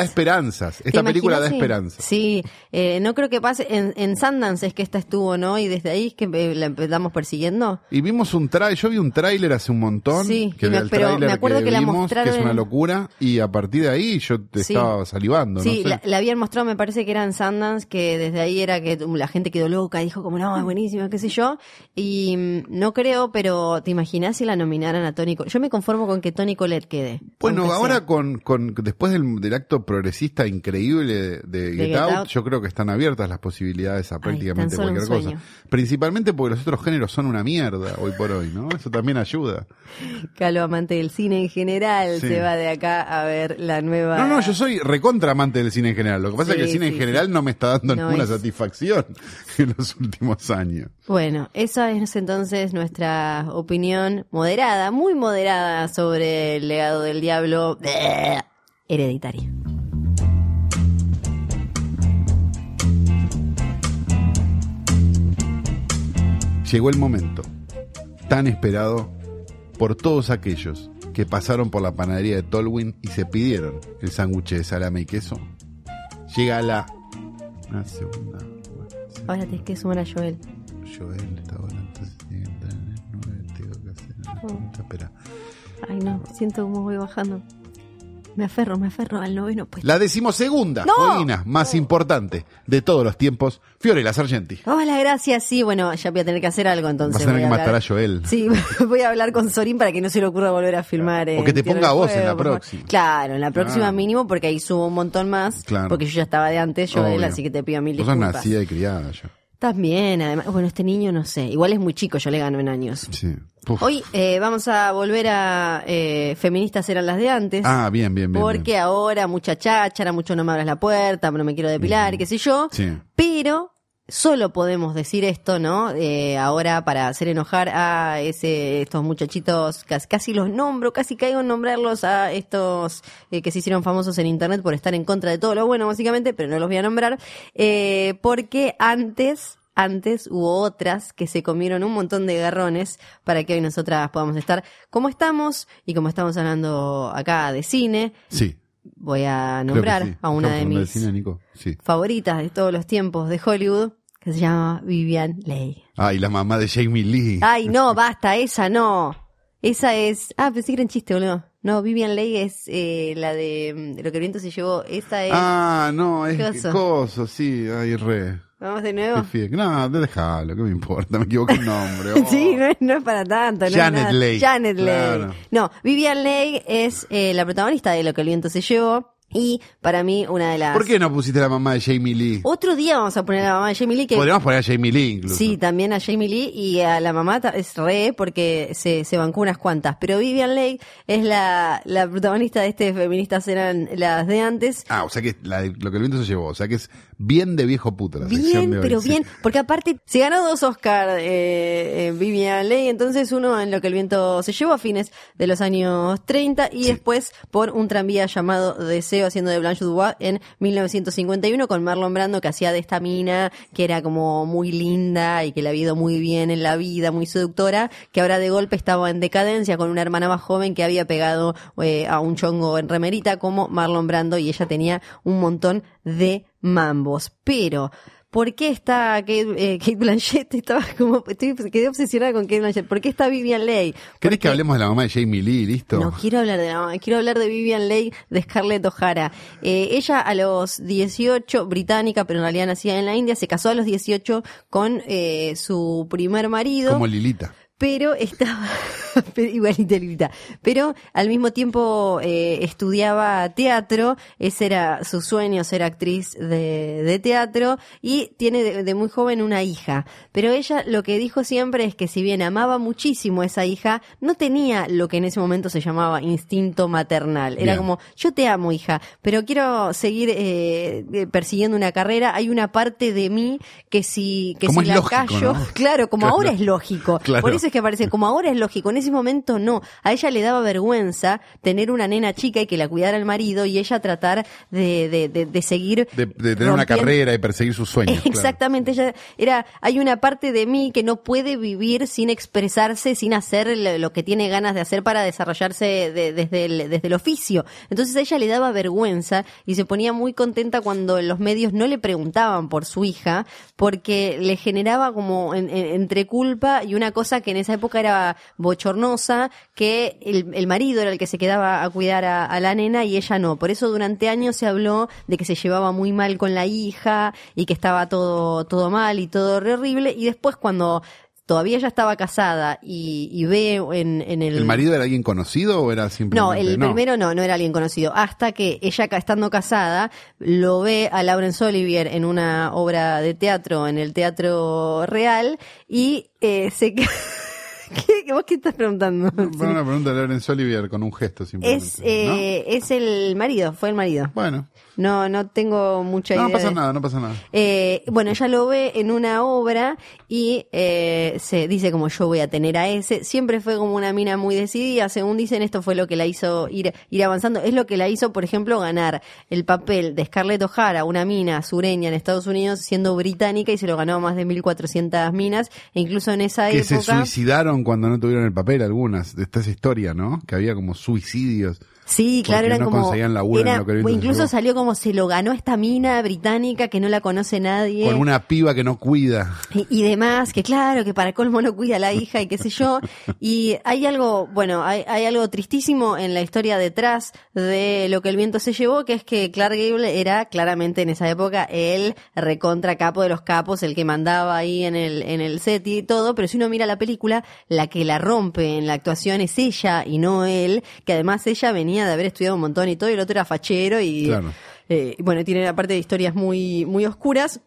esperanzas. ¿Te Esta película da imaginas? Sí. eh, no creo que pase. En, en Sundance es que esta estuvo, ¿no? Y desde ahí es que eh, la empezamos persiguiendo. Y vimos un tráiler, yo vi un tráiler hace un montón, Sí, que me- pero me acuerdo que la vimos, mostraron que es una locura, y a partir de ahí yo te Sí. estaba salivando, Sí, no sé. la, la habían mostrado, me parece que era en Sundance, que desde ahí era que la gente quedó loca, dijo como, no, es buenísima, qué sé yo. Y mm, no creo, pero ¿te imaginas si la nominaran a Tony? Yo me conformo con que Tony Collette quede. Bueno, ahora sea. con, con después del, del acto progresista increíble de, de Get, Get Out, Out. yo creo que están abiertas las posibilidades a prácticamente cualquier cosa. Principalmente porque los otros géneros son una mierda hoy por hoy, ¿no? Eso también ayuda. Calo, amante del cine en general, Sí. se va de acá a ver la nueva... No, no, yo soy recontra amante del cine en general. Lo que pasa es que el Sí, cine en general no me está dando No ninguna es- satisfacción en los últimos años. Bueno, esa es entonces nuestra opinión moderada, muy moderada sobre el legado del diablo hereditario. Llegó el momento, tan esperado por todos aquellos que pasaron por la panadería de Tolwyn y se pidieron el sándwich de salame y queso. Llega la. Una segunda. Ahora tenés que sumar a Joel. Joel está ahora, entonces tiene que entrar en el 9, tengo que hacer espera. Ay, no, siento cómo voy bajando. Me aferro, me aferro al noveno puesto. La decimosegunda, ¡No! Corina, más importante de todos los tiempos, Fiorella Sargenti. Hola, gracias. Sí, bueno, ya voy a tener que hacer algo entonces. Vas a tener voy que matar a Joel. Sí, voy a hablar con Sorín para que no se le ocurra volver a filmar. O que te ponga vos en la próxima. Claro, en la próxima Claro. mínimo porque ahí subo un montón más. Claro. Porque yo ya estaba de antes, Joel, Obvio. así que te pido mil Vos sos disculpas. nacida y criada ya. También, además, bueno, este niño no sé, igual es muy chico, yo le gano en años. Sí. Uf. Hoy eh, vamos a volver a eh, Feministas eran las de antes. Ah, bien, bien, bien. porque bien. ahora mucha cháchara, mucho no me abras la puerta, no me quiero depilar, qué sé yo. Sí. Pero solo podemos decir esto, ¿no? Eh, ahora para hacer enojar a ese, estos muchachitos, casi, casi los nombro, casi caigo en nombrarlos a estos eh, que se hicieron famosos en internet por estar en contra de todo lo bueno, básicamente, pero no los voy a nombrar, eh, porque antes antes hubo otras que se comieron un montón de garrones para que hoy nosotras podamos estar como estamos y como estamos hablando acá de cine, Sí. Voy a nombrar sí. a una de mis cine, Nico? Sí. favoritas de todos los tiempos de Hollywood, que se llama Vivian Leigh. Ay, la mamá de Jamie Lee. Ay, no, basta, esa no. Esa es. Ah, pensé que era un chiste, boludo. No, Vivian Leigh es eh, la de, mm, lo que el viento se llevó. Esa es. Ah, no, es coso, sí, ay, re. Vamos de nuevo. No, déjalo, ¿qué me importa? Me equivoqué el nombre. oh. Sí, no es, no es para tanto. No Janet. Leigh, Janet Leigh. claro. No, Vivian Leigh es eh, la protagonista de Lo que el viento se llevó. Y para mí, una de las. ¿Por qué no pusiste la mamá de Jamie Lee? Otro día vamos a poner a la mamá de Jamie Lee que. Podríamos poner a Jamie Lee incluso. Sí, también a Jamie Lee y a la mamá es re porque se, se bancó unas cuantas. Pero Vivian Leigh es la, la protagonista de este Feministas eran las de antes. Ah, o sea que la lo que el viento se llevó, o sea que es bien de viejo puta la sección Bien, de hoy, pero sí. bien, porque aparte se ganó dos Oscar eh, eh, Vivian Leigh, entonces uno en lo que el viento se llevó a fines de los años 30 y después por un tranvía llamado Deseo haciendo de Blanche Dubois en 1951 con Marlon Brando que hacía de esta mina que era como muy linda y que le había ido muy bien en la vida, muy seductora, que ahora de golpe estaba en decadencia con una hermana más joven que había pegado eh, a un chongo en remerita como Marlon Brando y ella tenía un montón de mambos. Pero ¿Por qué está Kate, eh, Kate Blanchett? Estaba como, estoy, quedé obsesionada con Kate Blanchett. ¿Por qué está Vivian Leigh? ¿Querés que hablemos de la mamá de Jamie Lee, listo? no quiero hablar de la mamá, quiero hablar de Vivian Leigh, de Scarlett O'Hara. Eh, ella a los 18, británica, pero en realidad nacida en la India, se casó a los 18 con eh, su primer marido Como Lilita. Pero estaba igualita Lilita. pero al mismo tiempo eh, estudiaba teatro, ese era su sueño ser actriz de, de teatro y tiene de, de muy joven una hija, pero ella lo que dijo siempre es que si bien amaba muchísimo a esa hija, no tenía lo que en ese momento se llamaba instinto maternal, era Bien. como yo te amo hija, pero quiero seguir eh, eh, persiguiendo una carrera, hay una parte de mí que si que Como si la lógico, callo, ¿no? claro, como Claro. ahora es lógico, Claro. por eso es que aparece, como ahora es lógico, en ese momento no. A ella le daba vergüenza tener una nena chica y que la cuidara el marido y ella tratar de, de, de, de seguir. De, tener una carrera y perseguir sus sueños. claro. Exactamente, ella era, hay una parte de mí que no puede vivir sin expresarse, sin hacer lo, que tiene ganas de hacer para desarrollarse de- desde, el, desde el oficio. Entonces a ella le daba vergüenza y se ponía muy contenta cuando los medios no le preguntaban por su hija, porque le generaba como en- en- entre culpa y una cosa que en esa época era bochornosa, que el, el marido era el que se quedaba a cuidar a, a la nena y ella no. Por eso durante años se habló de que se llevaba muy mal con la hija y que estaba todo, todo mal y todo horrible. Y después cuando todavía ella estaba casada y, y ve en, en el... ¿El marido era alguien conocido o era simplemente.? No, el primero no, no era alguien conocido. Hasta que ella, estando casada, lo ve a Laurence Olivier en una obra de teatro, en el Teatro Real, y eh, se... ¿Qué, ¿Vos qué estás preguntando? Fue una pregunta de Laurence Olivier con un gesto simplemente. Es, eh, es el marido, fue el marido. ¿no? Bueno, No, no tengo mucha idea. no pasa de- nada, no pasa nada. Eh, bueno, ella lo ve en una obra y eh, se dice como yo voy a tener a ese. Siempre fue como una mina muy decidida. Según dicen, esto fue lo que la hizo ir, ir avanzando. Es lo que la hizo, por ejemplo, ganar el papel de Scarlett O'Hara, una mina sureña en Estados Unidos, siendo británica y se lo ganó a más de 1.400 minas. E incluso en esa Que se época... suicidaron cuando no tuvieron el papel algunas, de esta esa historia, ¿no? Que había como suicidios. Sí, claro, eran no como. conseguían laburo en era- lo que el viento se incluso salió como se lo ganó esta mina británica que no la conoce nadie. Con una piba que no cuida. y, y demás, que claro, que para colmo no cuida a la hija y qué sé yo. Y hay algo, bueno, hay, hay algo tristísimo en la historia detrás de lo que el viento se llevó, que es que Clark Gable era claramente en esa época el recontra capo de los capos, el que mandaba ahí en el, en el set y todo, pero si uno mira la película, la que la rompe en la actuación es ella y no él, que además ella venía de haber estudiado un montón y todo, y el otro era fachero y, Claro. eh, bueno, tiene aparte de historias muy, muy oscuras.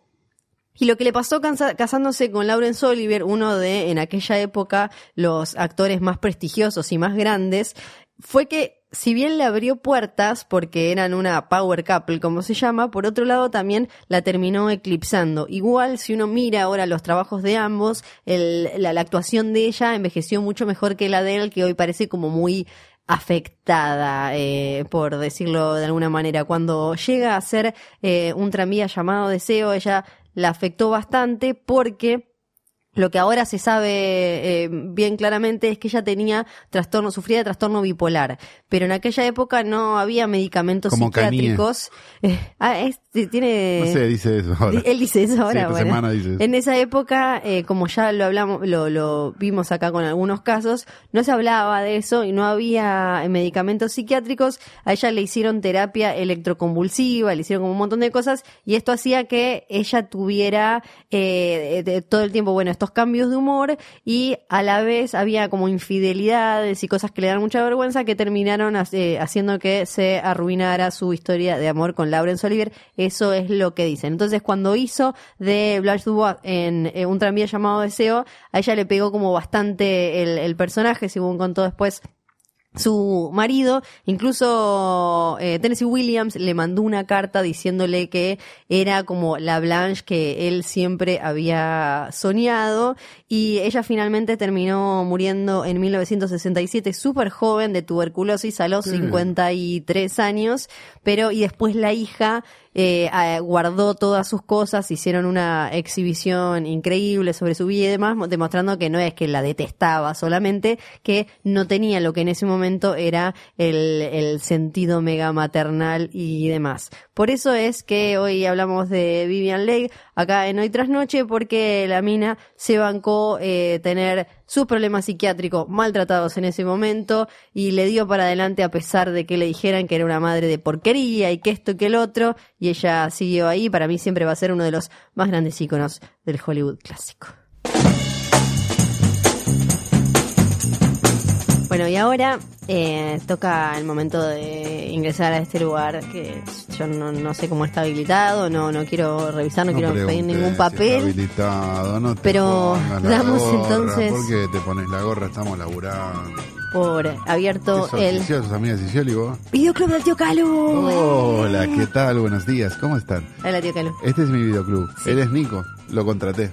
Y lo que le pasó casándose con Laurence Olivier, uno de, en aquella época, los actores más prestigiosos y más grandes, fue que, si bien le abrió puertas, porque eran una power couple, como se llama, por otro lado también la terminó eclipsando. Igual, si uno mira ahora los trabajos de ambos, el- la, la actuación de ella envejeció mucho mejor que la de él, que hoy parece como muy afectada, eh, por decirlo de alguna manera. Cuando llega a ser eh, un tranvía llamado Deseo, ella la afectó bastante porque lo que ahora se sabe eh, bien claramente es que ella tenía trastorno, sufría de trastorno bipolar, pero en aquella época no había medicamentos Como psiquiátricos. Eh, ah, este tiene. No sé, dice eso ahora. Él dice eso ahora. esta bueno. semana dice eso. En esa época, eh, como ya lo hablamos, lo, lo vimos acá con algunos casos, no se hablaba de eso y no había medicamentos psiquiátricos. A ella le hicieron terapia electroconvulsiva, le hicieron como un montón de cosas y esto hacía que ella tuviera de- todo el tiempo, bueno, estos cambios de humor y a la vez había como infidelidades y cosas que le dan mucha vergüenza que terminaron hace- haciendo que se arruinara su historia de amor con Laurence Olivier. Eso es lo que dicen. Entonces, cuando hizo de Blanche Dubois en eh, un tranvía llamado Deseo, a ella le pegó como bastante el, el personaje, según contó después su marido, incluso eh, Tennessee Williams le mandó una carta diciéndole que era como la Blanche que él siempre había soñado y ella finalmente terminó muriendo en 1967 súper joven de tuberculosis a los 53 años, pero y después la hija eh, guardó todas sus cosas, hicieron una exhibición increíble sobre su vida y demás, mo- demostrando que no es que la detestaba solamente, que no tenía lo que en ese momento era el, el sentido mega maternal y demás. Por eso es que hoy hablamos de Vivian Leigh acá en Hoy Tras Noche, porque la mina se bancó eh, tener sus problemas psiquiátricos maltratados en ese momento y le dio para adelante a pesar de que le dijeran que era una madre de porquería y que esto que el otro y ella siguió ahí. Para mí siempre va a ser uno de los más grandes íconos del Hollywood clásico. Bueno, y ahora eh, toca el momento de ingresar a este lugar que yo no, no sé cómo está habilitado, no, no quiero revisar, no, quiero pedir ningún si está papel. habilitado, no te pero damos gorra. entonces- ¿Por qué te pones la gorra? Estamos laburando. por abierto ¿Qué sos, el Cicioli? ¿Sos amiga de Cicioli vos? videoclub del tío Calu. Hola, ¿qué tal? Buenos días, ¿cómo están? Hola tío. Este es mi videoclub. Él es Nico, lo contraté.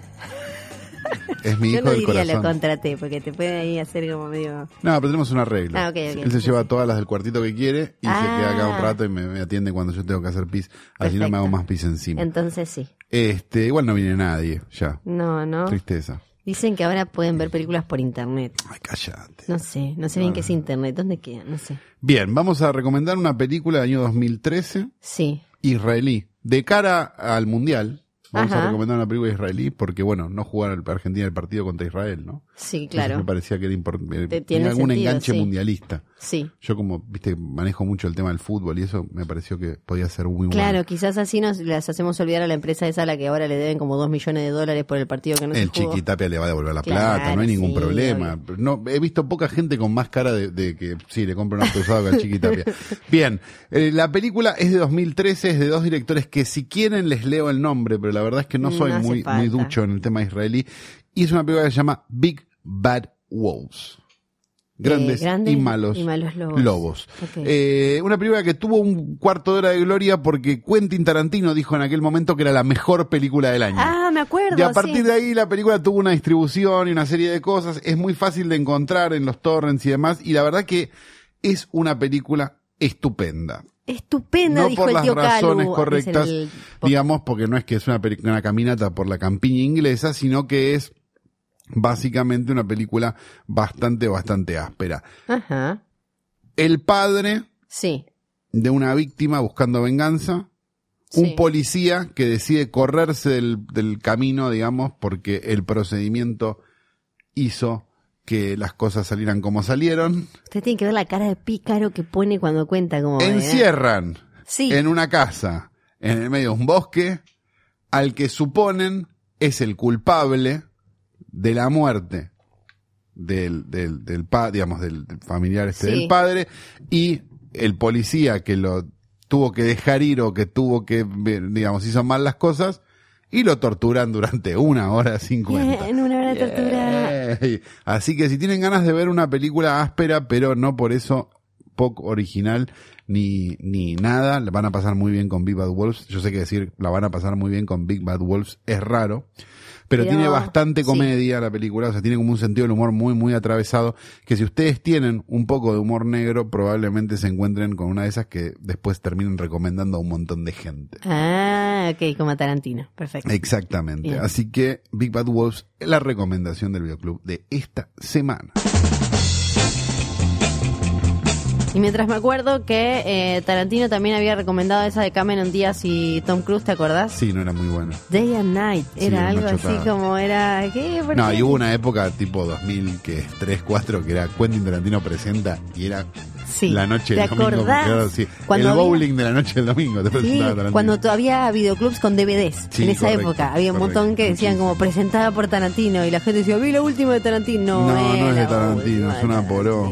Es mi Yo hijo no del diría lo corazón. contraté porque te puede ahí hacer como medio... No, pero tenemos un arreglo. Ah, ok, ok. Él se lleva todas las del cuartito que quiere y se Ah. queda acá un rato y me, me atiende cuando yo tengo que hacer pis. Así no me hago más pis encima. Entonces sí. Este, igual no viene nadie, ya. No, no. Tristeza. Dicen que ahora pueden ver películas por internet. Ay, cállate. No sé, no sé bien qué es internet. ¿Dónde queda? No sé. Bien, vamos a recomendar una película del año 2013, Sí. israelí. De cara al mundial, vamos Ajá. a recomendar una película israelí porque, bueno, no jugaron Argentina el partido contra Israel, ¿no? Sí, Entonces claro. me parecía que era importante. Te- Tenía tiene algún sentido, enganche sí. mundialista. Sí. Yo como, viste, manejo mucho el tema del fútbol y eso me pareció que podía ser muy Claro, bueno. quizás así nos las hacemos olvidar a la empresa esa a la que ahora le deben como dos millones de dólares por el partido que no El se jugó. Chiquitapia le va a devolver la Claro, plata, no hay ningún sí, problema. No, he visto poca gente con más cara de, de que sí, le compra un auto usado que al Chiquitapia. Bien, eh, la película es de 2013, es de dos directores que si quieren les leo el nombre, pero la verdad es que no No soy muy, falta. muy ducho en el tema israelí. Y es una película que se llama Big Bad Wolves. Grandes, Eh, grandes y malos, y malos lobos. Eh, una película que tuvo un cuarto de hora de gloria porque Quentin Tarantino dijo en aquel momento que era la mejor película del año. Ah, me acuerdo. Y a partir sí. de ahí la película tuvo una distribución y una serie de cosas. Es muy fácil de encontrar en los torrents y demás. Y la verdad que es una película estupenda. Estupenda, no dijo por el las tío razones Calu, correctas, el- digamos, porque no es que es una, una caminata por la campiña inglesa, sino que es Básicamente una película bastante, bastante áspera. Ajá. El padre Sí. de una víctima buscando venganza, un Sí. policía que decide correrse del, del camino, digamos, porque el procedimiento hizo que las cosas salieran como salieron. Usted tiene que ver la cara de pícaro que pone cuando cuenta como... ¿eh? Encierran Sí. en una casa, en el medio de un bosque, al que suponen es el culpable de la muerte del, del, del pa- digamos, del, del familiar este Sí. del padre, y el policía que lo tuvo que dejar ir o que tuvo que, digamos, hizo mal las cosas, y lo torturan durante una hora cincuenta. Bien, una hora de tortura. Así que si tienen ganas de ver una película áspera, pero no por eso poco original ni, ni nada, la van a pasar muy bien con Big Bad Wolves. Yo sé que decir la van a pasar muy bien con Big Bad Wolves es raro. Pero, tiene bastante sí. comedia la película, o sea, tiene como un sentido del humor muy, muy atravesado, que si ustedes tienen un poco de humor negro, probablemente se encuentren con una de esas que después terminen recomendando a un montón de gente. Ah, ok, como a Tarantino. Perfecto. Exactamente. Bien. Así que Big Bad Wolves es la recomendación del videoclub de esta semana. Y mientras me acuerdo que eh, Tarantino también había recomendado esa de Cameron Díaz y Tom Cruise, ¿te acordás? Sí, no era muy bueno. Day and Night. Era algo así como era... ¿qué? ¿Por No, qué? y hubo una época tipo 2000, que es 3, 4, que era Quentin Tarantino presenta y era Sí. la noche ¿Te del domingo. acordás? claro, sí. El había- bowling de la noche del domingo te Sí, cuando todavía había videoclubs con DVDs. Sí, en esa correcto, época había un correcto. montón que decían como presentada por Tarantino y la gente decía, vi la última de Tarantino. No, no, es de Tarantino, es una no.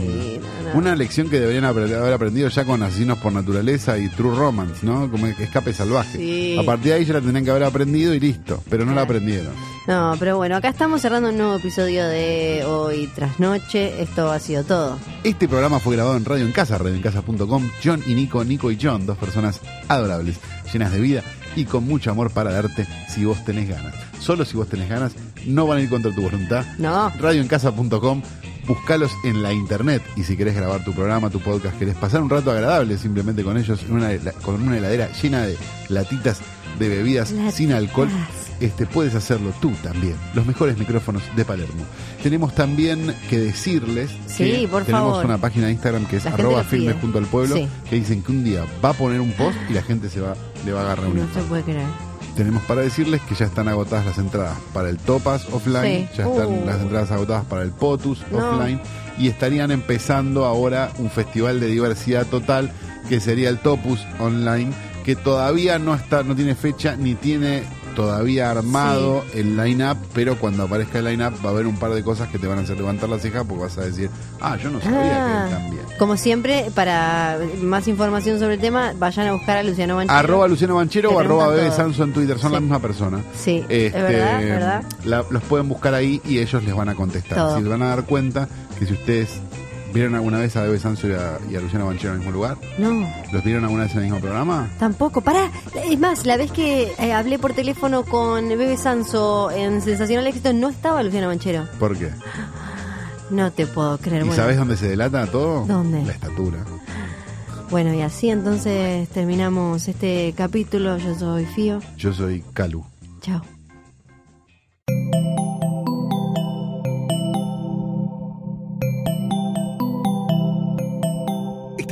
Una lección que deberían apre- haber aprendido ya con Asesinos por Naturaleza y True Romance, ¿no? Como Escape Salvaje. Sí. A partir de ahí ya la tenían que haber aprendido y listo, pero no la aprendieron. No, pero bueno, acá estamos cerrando un nuevo episodio de Hoy tras Noche. Esto ha sido todo. Este programa fue grabado en Radio en Casa, radioencasa.com. John y Nico, Nico y John, dos personas adorables, llenas de vida y con mucho amor para darte si vos tenés ganas. Solo si vos tenés ganas, no van a ir contra tu voluntad. No. Radioencasa.com, buscalos en la internet y si querés grabar tu programa, tu podcast, querés pasar un rato agradable simplemente con ellos, en una, con una heladera llena de latitas de bebidas Latitas. sin alcohol, este, puedes hacerlo tú también. Los mejores micrófonos de Palermo. Tenemos también que decirles Sí, que por tenemos favor. una página de Instagram que es La arroba filmes junto al pueblo, Sí. que dicen que un día va a poner un post y la gente se va, le va a agarrar un No se puede creer. Tenemos para decirles que ya están agotadas las entradas para el Topas offline, Sí. ya están Uh. las entradas agotadas para el Potus No. offline y estarían empezando ahora un festival de diversidad total que sería el Topus online, que todavía no está, no tiene fecha ni tiene todavía armado el line-up, pero cuando aparezca el line-up va a haber un par de cosas que te van a hacer levantar la ceja porque vas a decir, ah, yo no sabía Ah, que él también. como siempre, para más información sobre el tema, vayan a buscar a Luciano Banchero. Arroba Luciano Banchero o arroba Bebe. Sanso en Twitter, son Sí. la misma persona. Sí, Este, es verdad, verdad. la- los pueden buscar ahí y ellos les van a contestar. Si se van a dar cuenta que si ustedes vieron alguna vez a Bebe Sanso y a, y a Luciano Banchero en el mismo lugar, No, ¿los vieron alguna vez en el mismo programa? tampoco. Pará, es más, la vez que eh, hablé por teléfono con Bebe Sanso en Sensacional Éxito, no estaba Luciano Banchero. ¿Por qué? No te puedo creer. ¿Y bueno. sabes dónde se delata todo? ¿Dónde? La estatura. Bueno, y así entonces terminamos este capítulo. Yo soy Fío. Yo soy Calu. Chao.